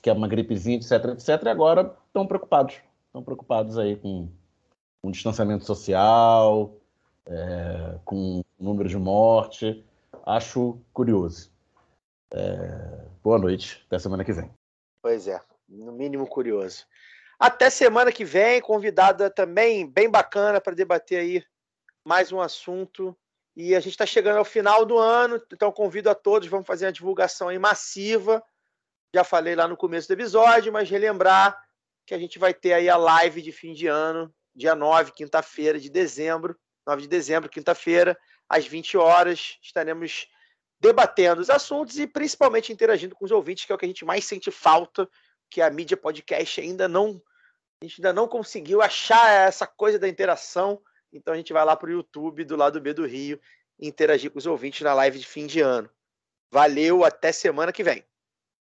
que é uma gripezinha, etc, etc, e agora estão preocupados. Estão preocupados aí com, com distanciamento social, é, com número de morte. Acho curioso. É, boa noite, até semana que vem. Pois é, no mínimo curioso. Até semana que vem, convidada também bem bacana para debater aí mais um assunto. E a gente está chegando ao final do ano, então convido a todos, vamos fazer uma divulgação aí massiva. Já falei lá no começo do episódio, mas relembrar que a gente vai ter aí a live de fim de ano, dia 9, quinta-feira de dezembro, 9 de dezembro, quinta-feira, às 20 horas, estaremos debatendo os assuntos e principalmente interagindo com os ouvintes, que é o que a gente mais sente falta, que a mídia podcast ainda não a gente ainda não conseguiu achar essa coisa da interação. Então a gente vai lá para o YouTube do lado B do Rio interagir com os ouvintes na live de fim de ano. Valeu, até semana que vem.